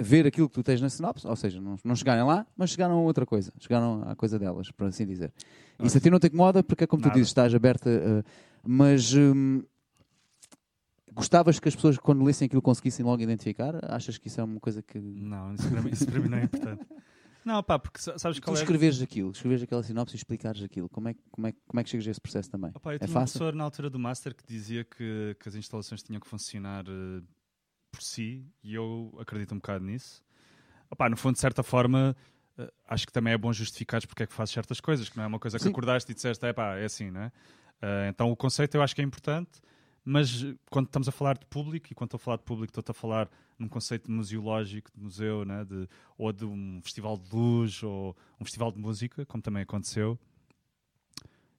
ver aquilo que tu tens na sinopse, ou seja, não, não chegarem lá, mas chegaram a outra coisa, chegaram à coisa delas, por assim dizer. Isso a ti não te incomoda porque é como tu Nada. dizes, estás aberta, eh, mas hum, gostavas que as pessoas quando lessem aquilo conseguissem logo identificar? Achas que isso é uma coisa que... Não, isso para, mim, isso para mim não é importante. Não, pá, porque sa- sabes Tu qual é. aquilo, escreveres aquela sinopse e explicares aquilo, como é, que- como, é, que- como é que chegas a esse processo também? Opa, eu é tinha um fácil? professor na altura do Master que dizia que, que as instalações tinham que funcionar eh, por si e eu acredito um bocado nisso. Opa, no fundo, de certa forma, eh, acho que também é bom justificares porque é que fazes certas coisas, que não é uma coisa que Sim. acordaste e disseste, é pá, é assim, não é? Eh, então o conceito eu acho que é importante, mas eh, quando estamos a falar de público, e quando estou a falar de público, estou a falar num conceito museológico, de museu, né? de, ou de um festival de luz, ou um festival de música, como também aconteceu.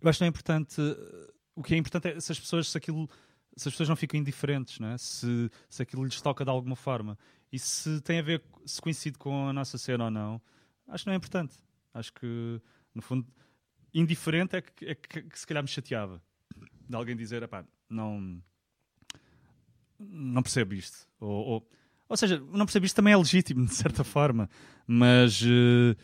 Eu acho que não é importante. eh, O que é importante é se as pessoas, se aquilo, se as pessoas não ficam indiferentes, né? se, se aquilo lhes toca de alguma forma. E se tem a ver, se coincide com a nossa cena ou não, acho que não é importante. Acho que, no fundo, indiferente é que, é que, que se calhar me chateava. De alguém dizer, epá, não, não percebo isto. Ou, ou, ou seja, não percebo isto também é legítimo, de certa forma. Mas eh,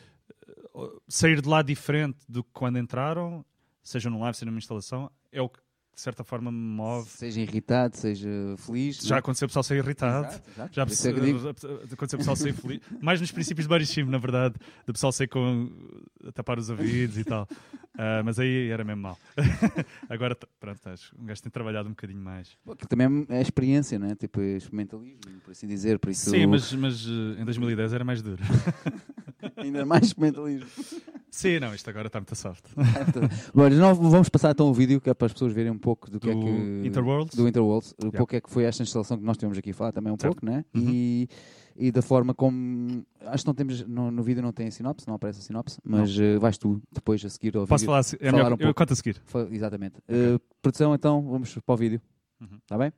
sair de lá diferente do que quando entraram, seja num live, seja numa instalação, é o que de certa forma me move. Seja irritado, seja feliz. Já não? aconteceu o pessoal sair irritado. Exato, exato. Já é aconteceu o pessoal sair feliz. Mais nos princípios de Boris Chim, na verdade. Do pessoal sair com a tapar os ouvidos e tal. Ah, mas aí era mesmo mal. Agora, pronto, acho um gajo tem trabalhado um bocadinho mais. Pô, também é experiência, não é? Tipo, é experimentalismo, por assim dizer. Por isso Sim, mas, mas eh, em 2010 era mais duro. ainda mais experimentalismo. Sim, não, isto agora está muito soft. Bom, nós vamos passar então o vídeo que é para as pessoas verem um pouco do que é Do que. Interworlds? Do Interworlds. Um Yeah. pouco é que foi esta instalação que nós tivemos aqui a falar também um Certo. pouco, né? Uhum. E, e da forma como. Acho que não temos. No, no vídeo não tem a sinopse, não aparece a sinopse, mas eh, vais tu depois a seguir ao Posso vídeo. falar? se- É falar melhor, um eu pouco. conto a seguir. Fa- Exatamente. Eh, produção, então, vamos para o vídeo. Uhum. Está bem?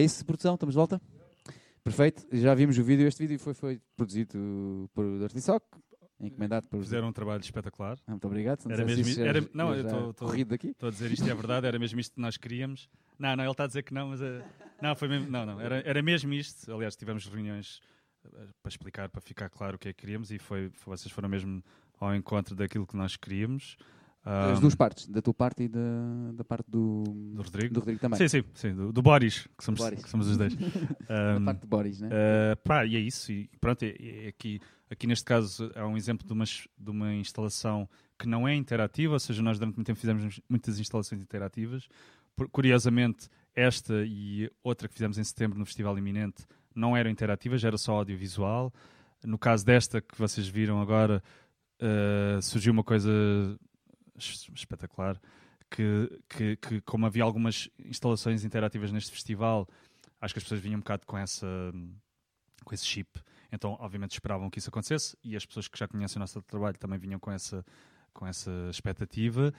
É isso, produção? Estamos de volta? Perfeito. Já vimos o vídeo. Este vídeo foi, foi produzido por Artisoc, encomendado por. Fizeram um trabalho espetacular. Ah, Muito obrigado. Não Era mesmo isso, já- era- não, já eu tô- corrido daqui. Estou a dizer isto é verdade, era mesmo isto que nós queríamos. Não, não, ele está a dizer que não, mas eh, não, foi mesmo, não, não, era, era mesmo isto. Aliás, tivemos reuniões eh, para explicar, para ficar claro o que é que queríamos e foi- vocês foram mesmo ao encontro daquilo que nós queríamos. As Ahm, duas partes, da tua parte e da, da parte do, do Rodrigo. do Rodrigo também. Sim, sim, sim, do, do Boris, que somos, Boris. que somos os dois. Da Ahm, parte de Boris, né? Uh, pá, e é isso. E pronto, é, é aqui, aqui neste caso é um exemplo de uma, de uma instalação que não é interativa, ou seja, nós durante muito tempo fizemos muitas instalações interativas. Por- curiosamente, esta e outra que fizemos em setembro no Festival Iminente não eram interativas, era só audiovisual. No caso desta que vocês viram agora, uh, surgiu uma coisa espetacular. Que, que, que, como havia algumas instalações interativas neste festival, acho que as pessoas vinham um bocado com essa com esse chip. Então, obviamente, esperavam que isso acontecesse e as pessoas que já conhecem o nosso trabalho também vinham com essa, com essa expectativa.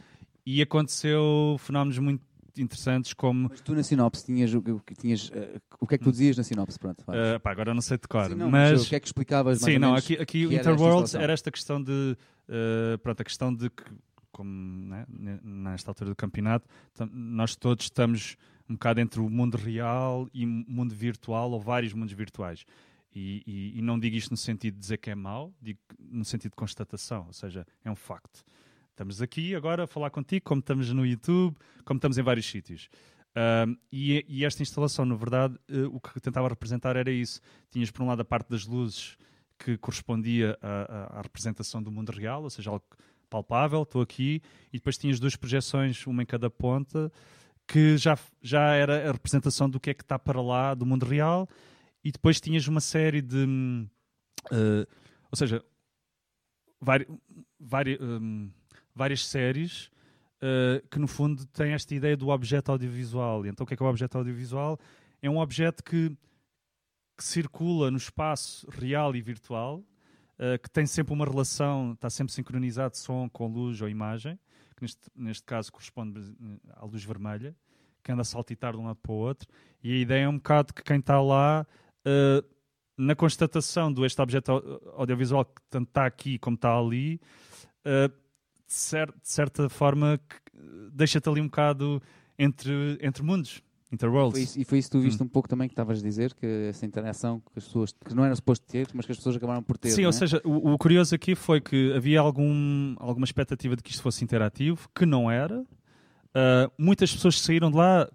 E aconteceu fenómenos muito interessantes como. Mas tu na sinopse tinhas, o, o que tinhas, eh, o que é que tu dizias na sinopse? Pronto, uh, pá, agora não sei de cor, Sim, não, mas. o que é que explicavas mais Sim, não, aqui, aqui o que era esta era esta questão de. uh, pronto, a questão de que, como né, ne- nesta altura do campeonato, nós todos estamos um bocado entre o mundo real e mundo virtual, ou vários mundos virtuais. E, e- e não digo isto no sentido de dizer que é mau, digo no sentido de constatação, ou seja, é um facto. Estamos aqui agora a falar contigo, como estamos no YouTube, como estamos em vários sítios. Ahm, e, e esta instalação, na verdade, eh, o que tentava representar era isso. Tinhas, por um lado, a parte das luzes que correspondia à, à- representação do mundo real, ou seja, algo palpável, estou aqui, e depois tinhas duas projeções, uma em cada ponta, que já, já era a representação do que é que está para lá do mundo real, e depois tinhas uma série de. eh, ou seja, vari, vari, hum, várias séries eh, que, no fundo, têm esta ideia do objeto audiovisual. Então, o que é que é o objeto audiovisual? É um objeto que, que circula no espaço real e virtual, eh, que tem sempre uma relação, está sempre sincronizado som com luz ou imagem, que neste, neste caso corresponde eh, à luz vermelha, que anda a saltitar de um lado para o outro. E a ideia é um bocado que quem está lá, eh, na constatação de este objeto au- audiovisual que tanto está aqui como está ali, eh, de, cer- de certa forma deixa-te ali um bocado entre, entre mundos. Foi isso- e foi isso que tu viste Hum. um pouco também que estavas a dizer, que essa interação que as pessoas, que não era suposto ter, mas que as pessoas acabaram por ter. Sim, não ou é? seja, o, o curioso aqui foi que havia algum, alguma expectativa de que isto fosse interativo, que não era. Ah, muitas pessoas saíram de lá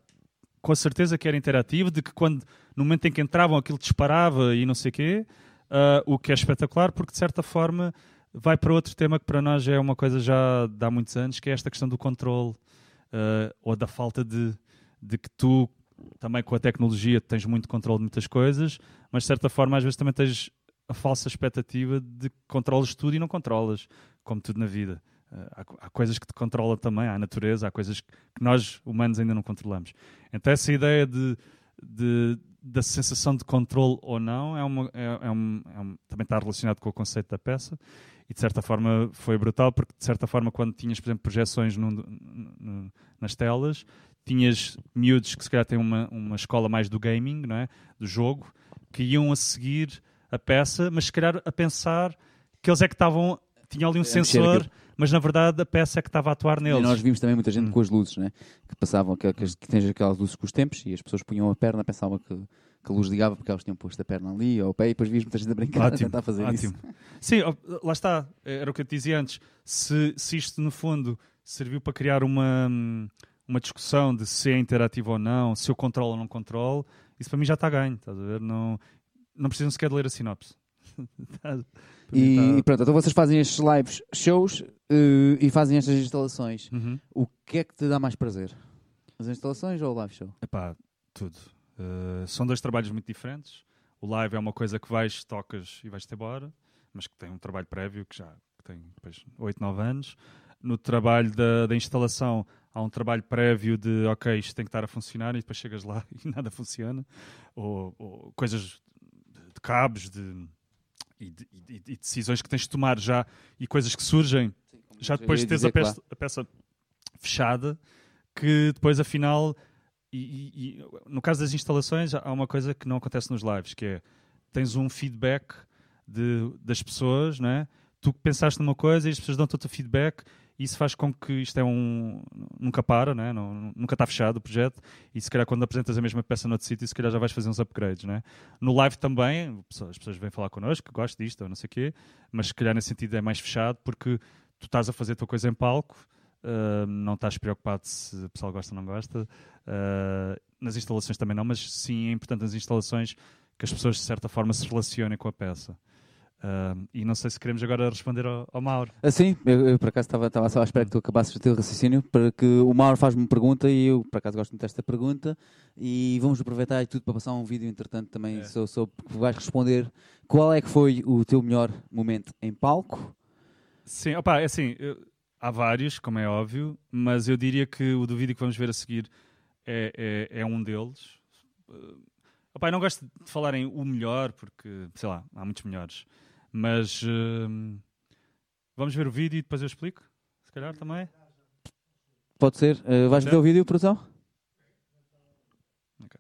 com a certeza que era interativo, de que quando, no momento em que entravam aquilo disparava e não sei o quê, ah, o que é espetacular, porque de certa forma vai para outro tema que para nós é uma coisa já de há muitos anos, que é esta questão do controle, ah, ou da falta de, de que tu, também com a tecnologia, tens muito controle de muitas coisas, mas de certa forma às vezes também tens a falsa expectativa de que controles tudo e não controlas, como tudo na vida. Uh, há, há coisas que te controlam também, há a natureza, há coisas que que nós, humanos, ainda não controlamos. Então, essa ideia de, de- da sensação de controle ou não é uma, é, é um- é um- também está relacionado com o conceito da peça e, de certa forma, foi brutal, porque, de certa forma, quando tinhas, por exemplo, projeções num- num- nas telas, tinhas miúdos que, se calhar, têm uma, uma escola mais do gaming, não é? do jogo, que iam a seguir a peça, mas se calhar a pensar que eles é que estavam. Tinham ali um A mexer sensor, mas na verdade a peça é que estava a atuar E neles. nós vimos também muita gente Hum. com as luzes, né? que passavam, que, que, que tens aquelas luzes com os tempos e as pessoas punham a perna, pensavam que, que a luz ligava porque elas tinham posto a perna ali ou o pé e depois vias muita gente a brincar a Ótimo, tentar fazer ótimo. isso. Sim, lá está. Era o que eu te dizia antes. Se, se isto, no fundo, serviu para criar uma, hum, uma discussão de se é interativo ou não, se eu controlo ou não controlo, isso para mim já está ganho. Estás a ver? Não, não precisam sequer de ler a sinopse. Tá- E, e pronto, então vocês fazem estes lives shows eh, e fazem estas instalações. Uhum. O que é que te dá mais prazer? As instalações ou o live show? Epá, tudo. Uh, são dois trabalhos muito diferentes. O live é uma coisa que vais, tocas e vais-te embora, mas que tem um trabalho prévio que já tem depois 8, 9 anos. No trabalho da, da instalação há um trabalho prévio de ok, isto tem que estar a funcionar e depois chegas lá e nada funciona. Ou, ou coisas de, cabos de, e, de- e- decisões que tens de tomar já e coisas que surgem já depois de teres a peça, a peça fechada, que depois afinal e, e- no caso das instalações, há uma coisa que não acontece nos lives, que é tens um feedback de, das pessoas, não é? Tu pensaste numa coisa e as pessoas dão-te outro feedback isso faz com que isto é um. nunca para, não é? Não- nunca está fechado o projeto e se calhar quando apresentas a mesma peça noutro sítio, se calhar já vais fazer uns upgrades, não é? No live também, as pessoas vêm falar connosco, gosto disto ou não sei o quê, mas se calhar nesse sentido é mais fechado porque tu estás a fazer a tua coisa em palco, ah, não estás preocupado se o pessoal gosta ou não gosta. Ah, nas instalações também não, mas sim é importante nas instalações que as pessoas de certa forma se relacionem com a peça. Ah, e não sei se queremos agora responder ao, ao Mauro. Assim, eu, eu, por acaso estava, estava só à espera que tu acabasses o teu raciocínio para que o Mauro faz-me uma pergunta e eu por acaso gosto muito desta pergunta e vamos aproveitar tudo para passar um vídeo entretanto também É. sobre, sobre que vais responder qual é que foi o teu melhor momento em palco Sim, opa, é assim, eu- há vários, como é óbvio, mas eu diria que o do vídeo que vamos ver a seguir é, é, é um deles. Uh, opa, eu não gosto de falar em o melhor, porque, sei lá, há muitos melhores. Mas hum, vamos ver o vídeo e depois eu explico, se calhar também. pode ser, Uh, vais ver o vídeo, produção? Ok.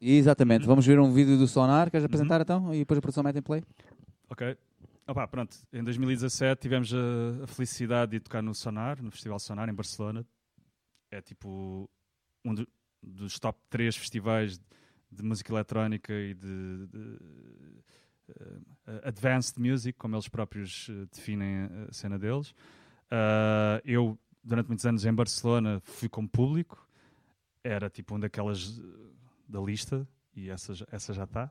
Exatamente, Uhum. vamos ver um vídeo do Sonar, queres apresentar então? E depois a produção mete em play? Ok. Opa, pronto, em 2017 tivemos a, a felicidade de tocar no Sonar, no Festival Sonar, em Barcelona. É tipo um do- dos top 3 festivais de música eletrónica e de, de, advanced music, como eles próprios eh, definem a cena deles. Ah, eu, durante muitos anos em Barcelona, fui como público, era tipo uma daquelas eh, da lista, e essa, já- essa já está.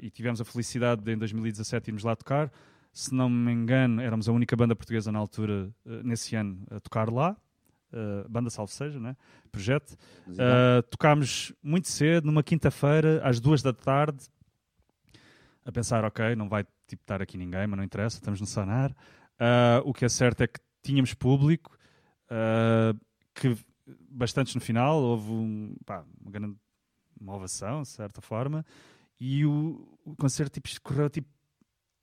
E tivemos a felicidade de em 2017 irmos lá tocar. Se não me engano, éramos a única banda portuguesa na altura, nesse ano, a tocar lá. Uh, banda Salve Seja, né? projeto. Uh, tocámos muito cedo, numa quinta-feira, às duas da tarde, a pensar, ok, não vai tipo, estar aqui ninguém, mas não interessa, estamos no sonar. Uh, o que é certo é que tínhamos público, uh, que bastantes no final, houve um, pá, uma grande uma ovação, de certa forma, e o, o concerto tipo, correu tipo,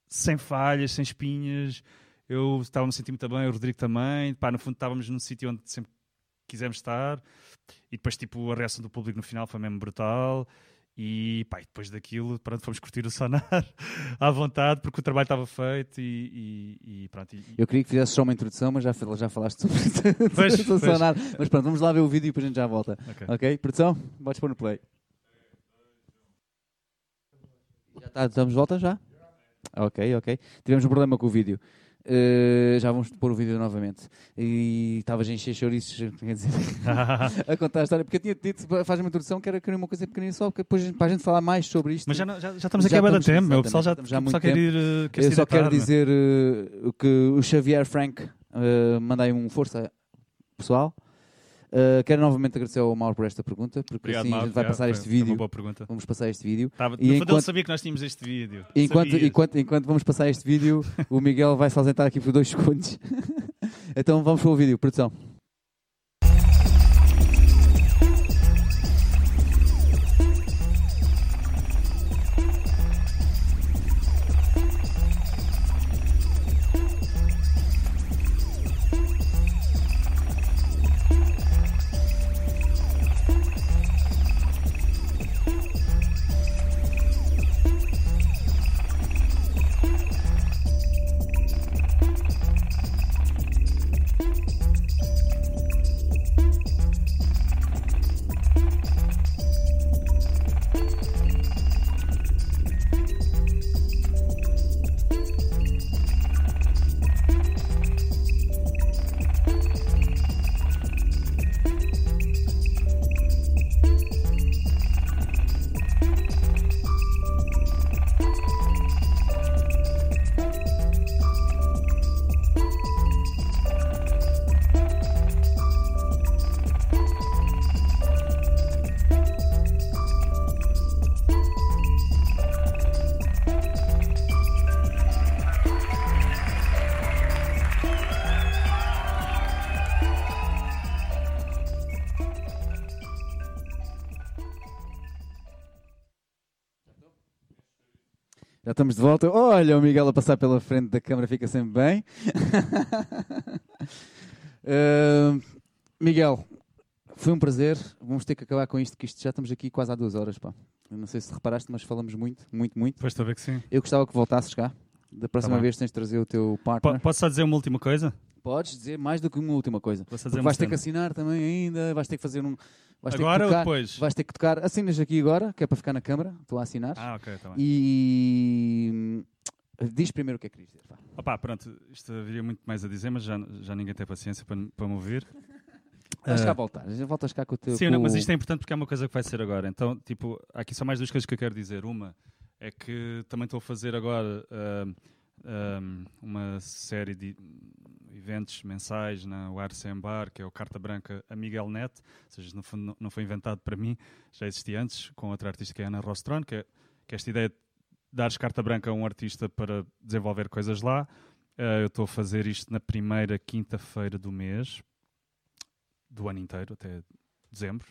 sem falhas, sem espinhas. Eu estava me sentindo muito bem, o Rodrigo também. Pá, no fundo, estávamos num sítio onde sempre quisemos estar. E depois, tipo, a reação do público no final foi mesmo brutal. E, pá, depois daquilo, pronto, fomos curtir o sonar à vontade, porque o trabalho estava feito e, e, e pronto. e- Eu queria que fizesse só uma introdução, mas já, já falaste sobre Pois, o pois. Sonar. Mas pronto, vamos lá ver o vídeo e depois a gente já volta. Ok. Ok? Produção, podes pôr no play. Já está, estamos de volta já? Ok, ok. Tivemos um problema com o vídeo. Uh, já vamos pôr o vídeo novamente. E estavas a encher chouriços, quer dizer, a contar a história. Porque eu tinha dito, faz uma introdução que era querer uma coisa pequenina só, porque depois para a gente falar mais sobre isto. Mas já, não- já, já estamos aqui Já bastante estamos- tempo, meu. o pessoal já, já muito pessoal quer ir, uh, quer eu só quero meu. dizer uh, que o Xavier Frank uh, manda aí um força pessoal. Uh, quero novamente agradecer ao Mauro por esta pergunta, porque Obrigado, assim a Mauro. gente vai passar foi- este foi vídeo. pergunta. Vamos passar este vídeo. Tava, E ele enquanto- sabia que nós tínhamos este vídeo. Enquanto, Sabias. enquanto, enquanto vamos passar este vídeo, o Miguel vai se ausentar aqui por dois segundos. então vamos para o vídeo, produção. Já estamos de volta. Olha o Miguel a passar pela frente da câmara, fica sempre bem. Uh, Miguel, Foi um prazer. Vamos ter que acabar com isto, que isto já estamos aqui quase há duas horas. Pá. Eu não sei se reparaste, mas falamos muito, muito, muito. Depois estou a ver que sim. Eu gostava que voltasses cá. Da próxima bem. vez tens de trazer o teu partner. Posso só dizer uma última coisa? Podes dizer mais do que uma última coisa. Vais ter que assinar também ainda, vais ter que fazer um. Vais ter Agora que ou tocar, depois? Vais ter que tocar. Assinas aqui agora, que é para ficar na câmara. Estou a assinar. Ah, ok, está bem. E. hum, Diz primeiro o que é que querias dizer. Opa, pronto, isto haveria muito mais a dizer, mas já, já ninguém tem paciência para, para me ouvir. Vais cá voltar. Já voltas cá com o teu. Sim, não, mas isto é importante porque é uma coisa que vai ser agora. Então, tipo, há aqui só mais duas coisas que eu quero dizer. Uma é que também estou a fazer agora ahm, ahm, uma série de eventos mensais na URCM Bar, que é o Carta Branca a Miguel Net, ou seja, no fundo não- foi inventado para mim, já existia antes, com outra artista que é a Ana Rostron, que é, que é esta ideia de dares carta branca a um artista para desenvolver coisas lá. Ah, eu estou a fazer isto na primeira quinta-feira do mês, do ano inteiro, até dezembro.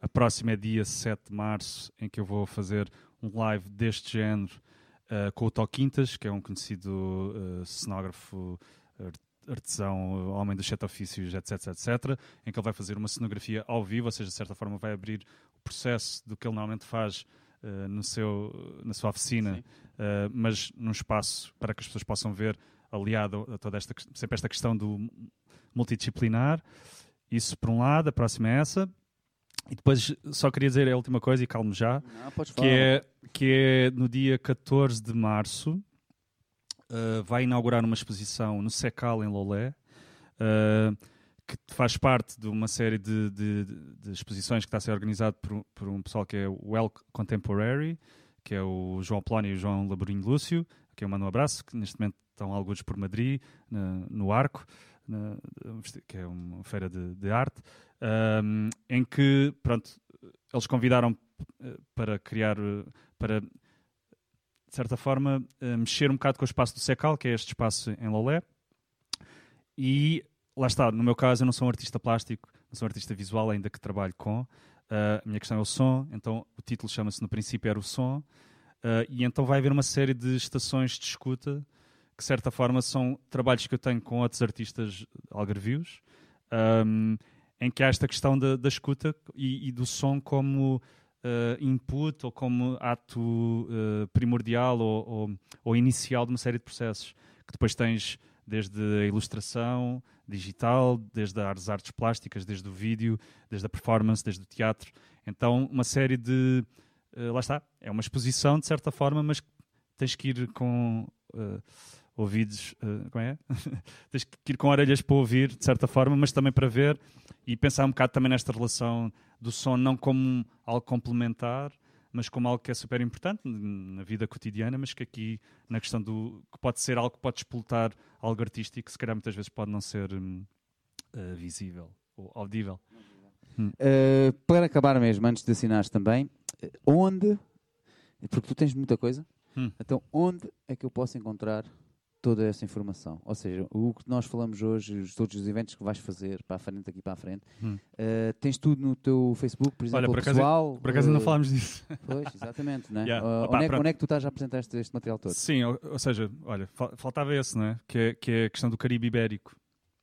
A próxima é dia 7 de março, em que eu vou fazer um live deste género uh, com o Tó Quintas, que é um conhecido uh, cenógrafo, art- artesão, homem dos sete ofícios, etc, etc, em que ele vai fazer uma cenografia ao vivo, ou seja, de certa forma vai abrir o processo do que ele normalmente faz uh, no seu, na sua oficina, uh, mas num espaço para que as pessoas possam ver, aliado a toda esta, sempre esta questão do multidisciplinar. Isso por um lado, a próxima é essa. E depois só queria dizer a última coisa, e calmo já, Não, que é, que é no dia 14 de março, uh, vai inaugurar uma exposição no Secal, em Lolé, uh, que faz parte de uma série de, de- de exposições que está a ser organizado por, um- por um pessoal que é o Well Contemporary, que é o João Polónia e o João Laborinho Lúcio, que eu mando um abraço, que neste momento estão alguns por Madrid, na- no Arco, na- que é uma feira de, de arte, um, em que, pronto, eles convidaram eh, para criar, eh, para, de certa forma, eh, mexer um bocado com o espaço do Secal, que é este espaço em Lolé. E lá está, no meu caso, eu não sou um artista plástico, não sou um artista visual, ainda que trabalho com. Ah, a minha questão é o som, então o título chama-se No Princípio Era o Som. Ah, e então vai haver uma série de estações de escuta que, de certa forma, são trabalhos que eu tenho com outros artistas algarvios, ahm, em que há esta questão da, da escuta e, e do som como ah, input ou como ato ah, primordial ou, ou, ou inicial de uma série de processos que depois tens desde a ilustração digital, desde as artes plásticas, desde o vídeo, desde a performance, desde o teatro. Então, uma série de. eh, lá está, é uma exposição de certa forma, mas tens que ir com eh, ouvidos. eh, como é? tens que ir com orelhas para ouvir, de certa forma, mas também para ver e pensar um bocado também nesta relação do som, não como algo complementar, mas como algo que é super importante na vida cotidiana, mas que aqui na questão do que pode ser algo que pode explotar algo artístico, se calhar muitas vezes pode não ser eh, visível ou audível. Uh, para acabar mesmo, antes de assinares também, uh, onde, porque tu tens muita coisa, Hum. então onde é que eu posso encontrar toda essa informação? Ou seja, o que nós falamos hoje, os- todos os eventos que vais fazer para a frente, daqui para a frente, Hum. uh, tens tudo no teu Facebook, por exemplo, Olha, por acaso- pessoal. Por acaso ainda uh, falámos disso. Pois, exatamente, né? Yeah. Uh, Opa, onde, é, onde é que tu estás a apresentar este, este material todo? Sim, ou, ou seja, olha, fal- faltava esse, não é? Que, é? que é a questão do Caribe Ibérico.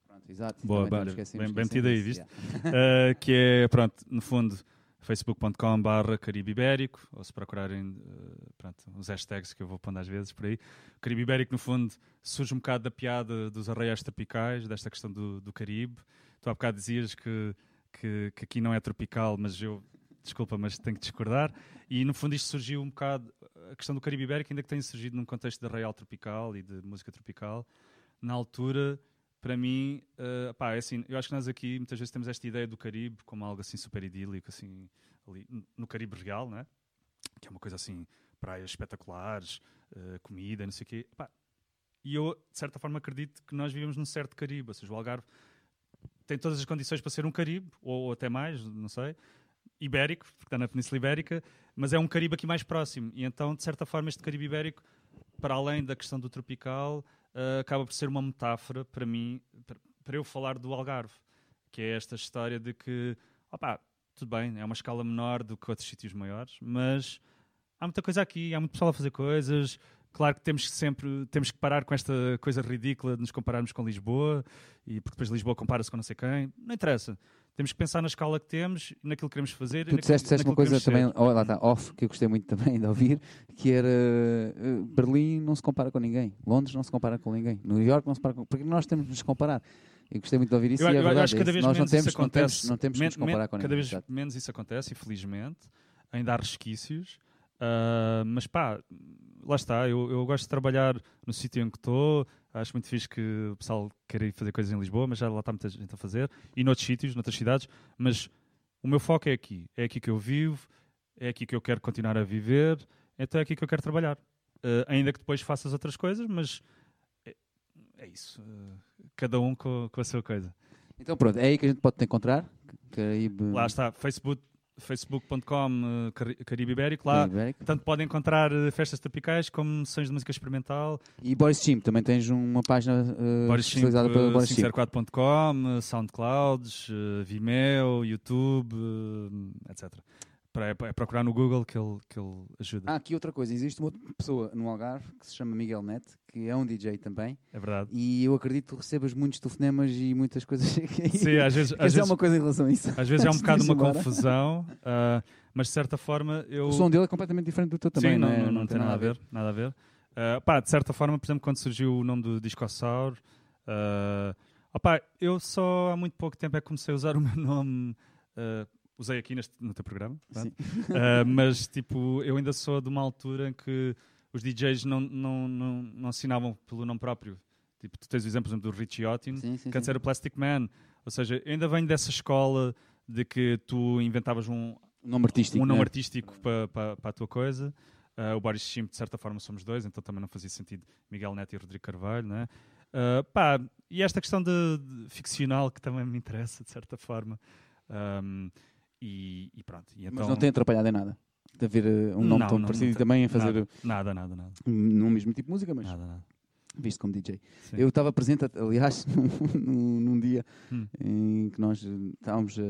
Pronto, exato. Boa, bem- bem metido aí, viste? yeah. Que é, pronto, no fundo, facebook.com barra Caribe Ibérico, ou se procurarem uh, pronto, os hashtags que eu vou pondo às vezes por aí. Caribe Ibérico, no fundo, surge um bocado da piada dos arraiais tropicais, desta questão do, do Caribe. Tu há bocado dizias que, que, que aqui não é tropical, mas eu, desculpa, mas tenho que discordar. E, no fundo, isto surgiu um bocado, a questão do Caribe Ibérico, ainda que tenha surgido num contexto de arraial tropical e de música tropical, na altura para mim, eh, pá, é assim, eu acho que nós aqui muitas vezes temos esta ideia do Caribe como algo assim super idílico, assim, ali, no Caribe real, né? que é uma coisa assim, praias espetaculares, eh, comida, não sei o quê. Pá, e eu, de certa forma, acredito que nós vivemos num certo Caribe, ou seja, o Algarve tem todas as condições para ser um Caribe, ou, ou até mais, não sei, ibérico, porque está na Península Ibérica, mas é um Caribe aqui mais próximo. E então, de certa forma, este Caribe Ibérico, para além da questão do tropical, eh, acaba por ser uma metáfora para mim, para, para eu falar do Algarve, que é esta história de que, opá, tudo bem, é uma escala menor do que outros sítios maiores, mas há muita coisa aqui, há muito pessoal a fazer coisas, Claro que temos que sempre temos que parar com esta coisa ridícula de nos compararmos com Lisboa e porque depois Lisboa compara-se com não sei quem. Não interessa. Temos que pensar na escala que temos, naquilo que queremos fazer. Tu disseste, disseste uma coisa também, oh, lá está, off, que eu gostei muito também de ouvir, que era eh, Berlim não se compara com ninguém, Londres não se compara com ninguém, New York não se compara com porque nós temos de nos comparar. Eu gostei muito de ouvir isso Eu, e é eu verdade. acho que cada vez nós não menos temos, isso não temos, acontece. não temos que nos comparar com Cada ninguém. vez exato. menos isso acontece, infelizmente. Ainda há resquícios. Ah, mas pá, lá está. Eu, eu gosto de trabalhar no sítio em que estou. Acho muito fixe que o pessoal queira ir fazer coisas em Lisboa, mas já lá está muita gente a fazer. E noutros sítios, noutras cidades. Mas o meu foco é aqui. É aqui que eu vivo. É aqui que eu quero continuar a viver. Então é aqui que eu quero trabalhar. Ah, ainda que depois faças outras coisas, mas é, é isso. Ah, cada um com, com a sua coisa. Então pronto, é aí que a gente pode te encontrar. Caribe, Lá está, Facebook, facebook.com Cari- Caribe Ibérico. Lá Ibérico. tanto podem encontrar uh, festas tropicais como sessões de música experimental. E Boris Chim, também tens uma página uh, Boris Chimp, especializada para uh, Boris Chim. 504.com, Soundclouds, Vimeo, YouTube, etc. Para, é, é procurar no Google que ele, que ele ajuda. Ah, aqui outra coisa, existe uma outra pessoa no Algarve que se chama Miguel Net, que é um DJ também, É verdade. e eu acredito que recebas muitos telefonemas e muitas coisas. Sim, às vezes, às dizer vezes, uma coisa em relação a isso? às vezes é um bocado uma confusão, uh, mas de certa forma eu. O som dele é completamente diferente do teu também, Sim, não, é? não, não tem nada a ver. Nada a ver. Uh, pá, de certa forma, por exemplo, quando surgiu o nome do Discossauro, uh, opá, eu só há muito pouco tempo é que comecei a usar o meu nome. uh, usei aqui neste, no teu programa. Uh, mas tipo, eu ainda sou de uma altura em que os DJs não, não, não, não assinavam pelo nome próprio. Tipo, tu tens o exemplo do Richie Otin, Sim, sim, que antes sim. era o Plastic Man. Ou seja, eu ainda venho dessa escola de que tu inventavas um, nome artístico. um nome né? artístico para pa, pa a tua coisa. Uh, o Boris Chimp, de certa forma, somos dois, então também não fazia sentido Miguel Neto e Rodrigo Carvalho, né? Uh, pá, e esta questão de, de ficcional que também me interessa, de certa forma. Um, e, e pronto. E então, Mas não tem atrapalhado em nada. De haver uh, um nome Não, tão não, parecido não e também a fazer nada, nada, nada, nada, no mesmo tipo de música, mas nada, nada. visto como DJ. Sim. Eu estava presente, aliás, num, num dia Hum. em que nós uh, estávamos uh,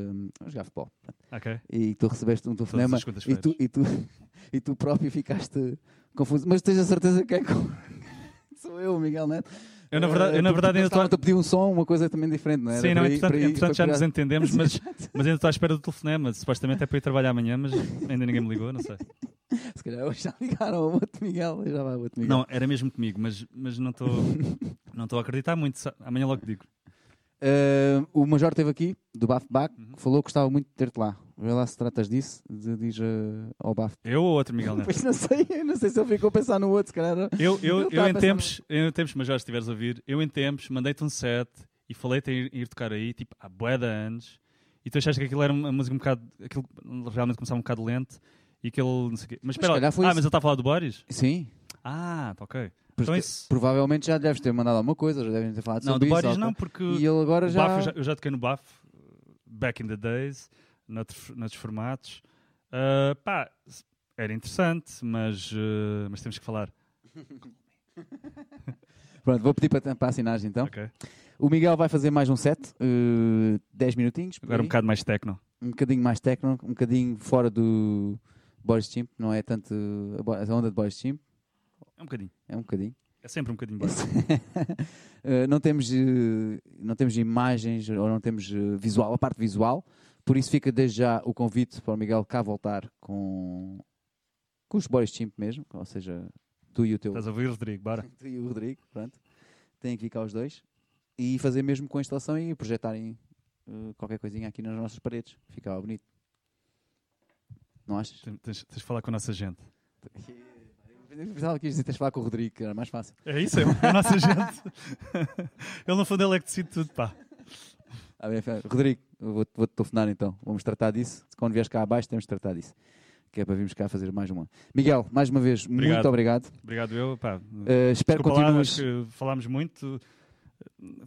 a jogar futebol. Ok. E tu recebeste um telefonema e tu, e, tu, e tu próprio ficaste confuso. Mas tens a certeza que é. Sou eu, Miguel Neto. Eu, na verdade, eu, na verdade ainda estou. a pedir um som, uma coisa também diferente, não era? Sim, não, Para ir- entretanto, para ir- entretanto para já nos entendemos, mas, mas ainda estou à espera do telefonema. Supostamente é para ir trabalhar amanhã, mas ainda ninguém me ligou, não sei. Se calhar hoje já ligaram ao outro Miguel. Já vai ao outro Miguel. Não, era mesmo comigo, mas, mas não estou não estou a acreditar muito. Amanhã logo digo. Uh, o Major esteve aqui, do Baf Bac, Uhum. falou que gostava muito de ter-te lá. Vê lá se tratas disso, de, diz uh, ao Baf. Eu ou outro Miguel Neto? Pois não sei, não sei se ele ficou a pensar no outro, se calhar. Eu, eu, tá eu a em tempos, eu em tempos, mas já estiveres a ouvir, eu em tempos mandei-te um set e falei-te em ir, ir tocar aí, tipo, há bué de anos, e tu achaste que aquilo era uma música um bocado, aquilo realmente começava um bocado lento, e que ele, não sei o quê. Mas espera, calhar foi ah, isso. mas ele está a falar do Boris? Sim. Ah, tá ok. Então te- isso... Provavelmente já deves ter mandado alguma coisa, já devem ter falado Não, sobre isso. Boris ou- não, porque E ele agora já... Eu, já, eu já toquei no Baf, back in the days, noutros, noutros formatos. Ah, pá, era interessante, mas, ah, mas temos que falar. Pronto, vou pedir para, para assinares então. Ok. O Miguel vai fazer mais um set, uh, 10 minutinhos. Agora um bocado mais techno. um bocadinho mais técnico, um bocadinho fora do Boris Chimp, não é tanto a a onda de Boris Chimp, É um bocadinho. É um bocadinho. É sempre um bocadinho Boris. Uh, não, temos, uh, não temos imagens ou não temos uh, visual, a parte visual, por isso fica desde já o convite para o Miguel cá voltar com, com os Boris Chimp mesmo, ou seja, tu e o teu Estás a ouvir, Rodrigo? Bora. tu e o Rodrigo, pronto, têm que ficar os dois e fazer mesmo com a instalação e projetarem uh, qualquer coisinha aqui nas nossas paredes, ficava bonito. Não achas? Tens, tens- tens de falar com a nossa gente. Pensava que ias dizer, falar com o Rodrigo, que era mais fácil. É isso, é a nossa gente. ele no fundo ele é que decide tudo, pá. Ah, bem, Rodrigo, vou-te vou telefonar então. Vamos tratar disso. Quando vieres cá abaixo, temos de tratar disso. Que é para virmos cá fazer mais uma. Miguel, mais uma vez, muito Obrigado. obrigado. Obrigado eu, pá. Uh, espero que Desculpa lá, continues. acho que falámos muito.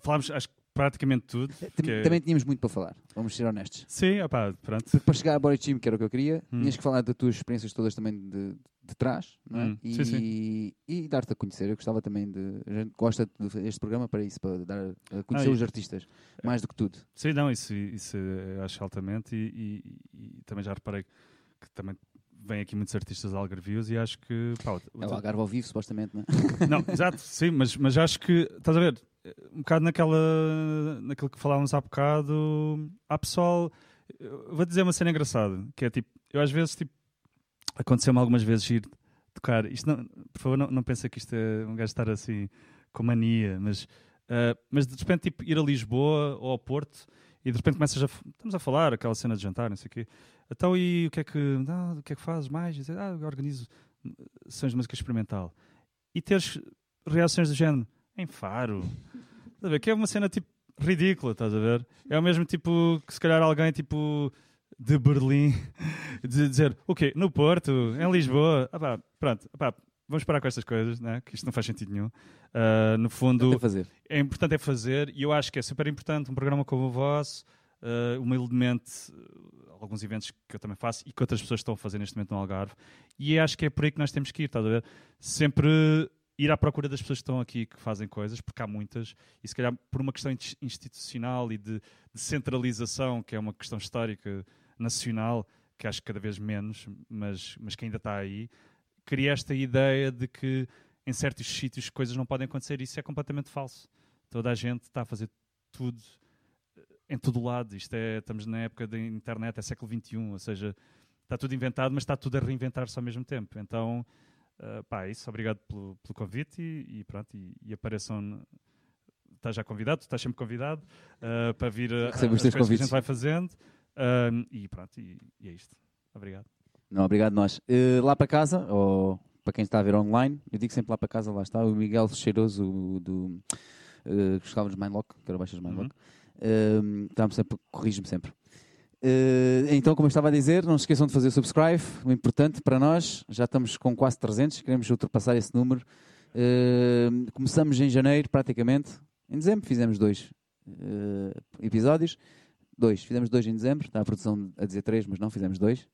Falámos, acho que praticamente tudo. Porque- Também tínhamos muito para falar, vamos ser honestos. Sim, opá, pronto. Para chegar a Body Team, que era o que eu queria, Hum. tinhas que falar das tuas experiências todas também de, de trás, não é? Hum, E, sim, sim. e dar-te a conhecer. Eu gostava também de. A gente gosta deste programa para isso, para dar a conhecer Ah, os artistas, mais do que tudo. Sim, não, isso, isso acho altamente e, e- e também já reparei que também vêm aqui muitos artistas algarvios e acho que. Pá, o- É o Algarve ao vivo, supostamente, não é? Não, exato, sim, mas, mas acho que, estás a ver, um bocado naquela, naquilo que falávamos há bocado, há pessoal, vou dizer uma cena engraçada, que é tipo, eu às vezes, tipo, aconteceu-me algumas vezes ir tocar, isto não, por favor, não, não pensa que isto é um gajo estar assim, com mania, mas, ah, mas de repente, tipo, ir a Lisboa ou ao Porto, e de repente começas a, estamos a falar, aquela cena de jantar, não sei o quê, então e o que é que, não, o que é que fazes mais? Dizer, ah, organizo sessões de música experimental. E teres reações do género em Faro. Estás a ver? Que é uma cena tipo ridícula, estás a ver? É o mesmo tipo que se calhar alguém tipo de Berlim de dizer o quê? No Porto, em Lisboa. Ah, pá, pronto, ah, pá, vamos parar com estas coisas, né? que isto não faz sentido nenhum. Ah, no fundo, a fazer. é importante é fazer e eu acho que é super importante um programa como o vosso, uh, humildemente, uh, alguns eventos que eu também faço e que outras pessoas estão a fazer neste momento no Algarve. E acho que é por aí que nós temos que ir, estás a ver? Sempre ir à procura das pessoas que estão aqui que fazem coisas, porque há muitas, e se calhar por uma questão ins- institucional e de, de centralização, que é uma questão histórica nacional, que acho que cada vez menos, mas, mas que ainda está aí, cria esta ideia de que em certos sítios coisas não podem acontecer. Isso é completamente falso. Toda a gente está a fazer tudo eh, em todo lado. Isto é, estamos na época da internet, é século XXI, ou seja, está tudo inventado, mas está tudo a reinventar-se ao mesmo tempo. Então, eh, pá, é isso. Obrigado pelo, pelo convite e, e pronto, e, e apareçam. Estás já convidado, tu estás sempre convidado eh, para vir a, as coisas que a gente vai fazendo. Ahm, e pronto, e, e é isto. Obrigado. Não, obrigado nós. Eh, lá para casa, ou para quem está a ver online, eu digo sempre lá para casa, lá está o Miguel Cheiroso do uh, que estávamos Mindlock, que era baixas Mindlock. Eh, Estamos sempre, corrige-me sempre. Eh, então, como eu estava a dizer, não se esqueçam de fazer subscribe, o importante para nós, já estamos com quase 300, queremos ultrapassar esse número. Eh, começamos em janeiro, praticamente. Em dezembro fizemos dois eh, episódios. Dois, fizemos dois em dezembro, está a produção a dizer três, mas não, fizemos dois.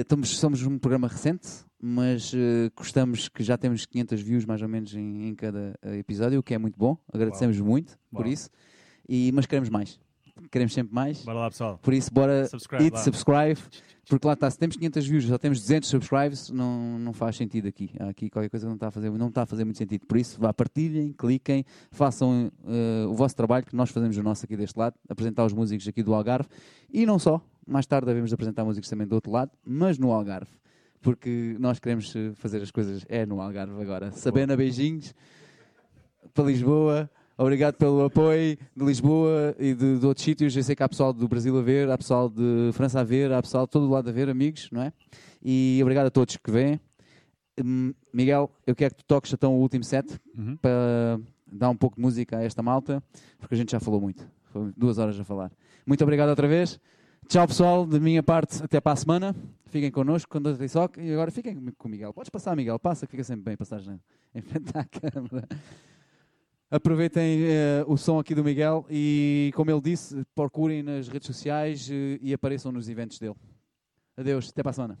Estamos, somos um programa recente, mas gostamos que já temos 500 views mais ou menos em, cada episódio, o que é muito bom. Agradecemos muito por Uau. isso. E, mas queremos mais. Queremos sempre mais. Bora lá, pessoal. Por isso, bora Subscribe hit lá. subscribe. Porque lá está, se temos 500 views, já temos 200 subscribes, não, não faz sentido aqui. Aqui qualquer coisa não está a fazer, não está a fazer muito sentido. Por isso, vá, partilhem, cliquem, façam eh, o vosso trabalho, que nós fazemos o nosso aqui deste lado, apresentar os músicos aqui do Algarve. E não só, mais tarde devemos apresentar músicos também do outro lado, mas no Algarve. Porque nós queremos eh, fazer as coisas é no Algarve agora. Sabena, beijinhos para Lisboa. Obrigado pelo apoio de Lisboa e de, de outros sítios. Eu sei que há pessoal do Brasil a ver, há pessoal de França a ver, há pessoal de todo lado a ver, amigos, não é? E obrigado a todos que vêm. Hum, Miguel, eu quero que tu toques então o último set Uhum. para dar um pouco de música a esta malta, porque a gente já falou muito. Foi duas horas a falar. Muito obrigado outra vez. Tchau, pessoal. Da minha parte, até para a semana. Fiquem connosco com Doutor Isoc. E agora fiquem com o Miguel. Podes passar, Miguel. Passa, que fica sempre bem passar em frente à câmara. Aproveitem eh, o som aqui do Miguel e, como ele disse, procurem nas redes sociais eh, e apareçam nos eventos dele. Adeus, até para a semana.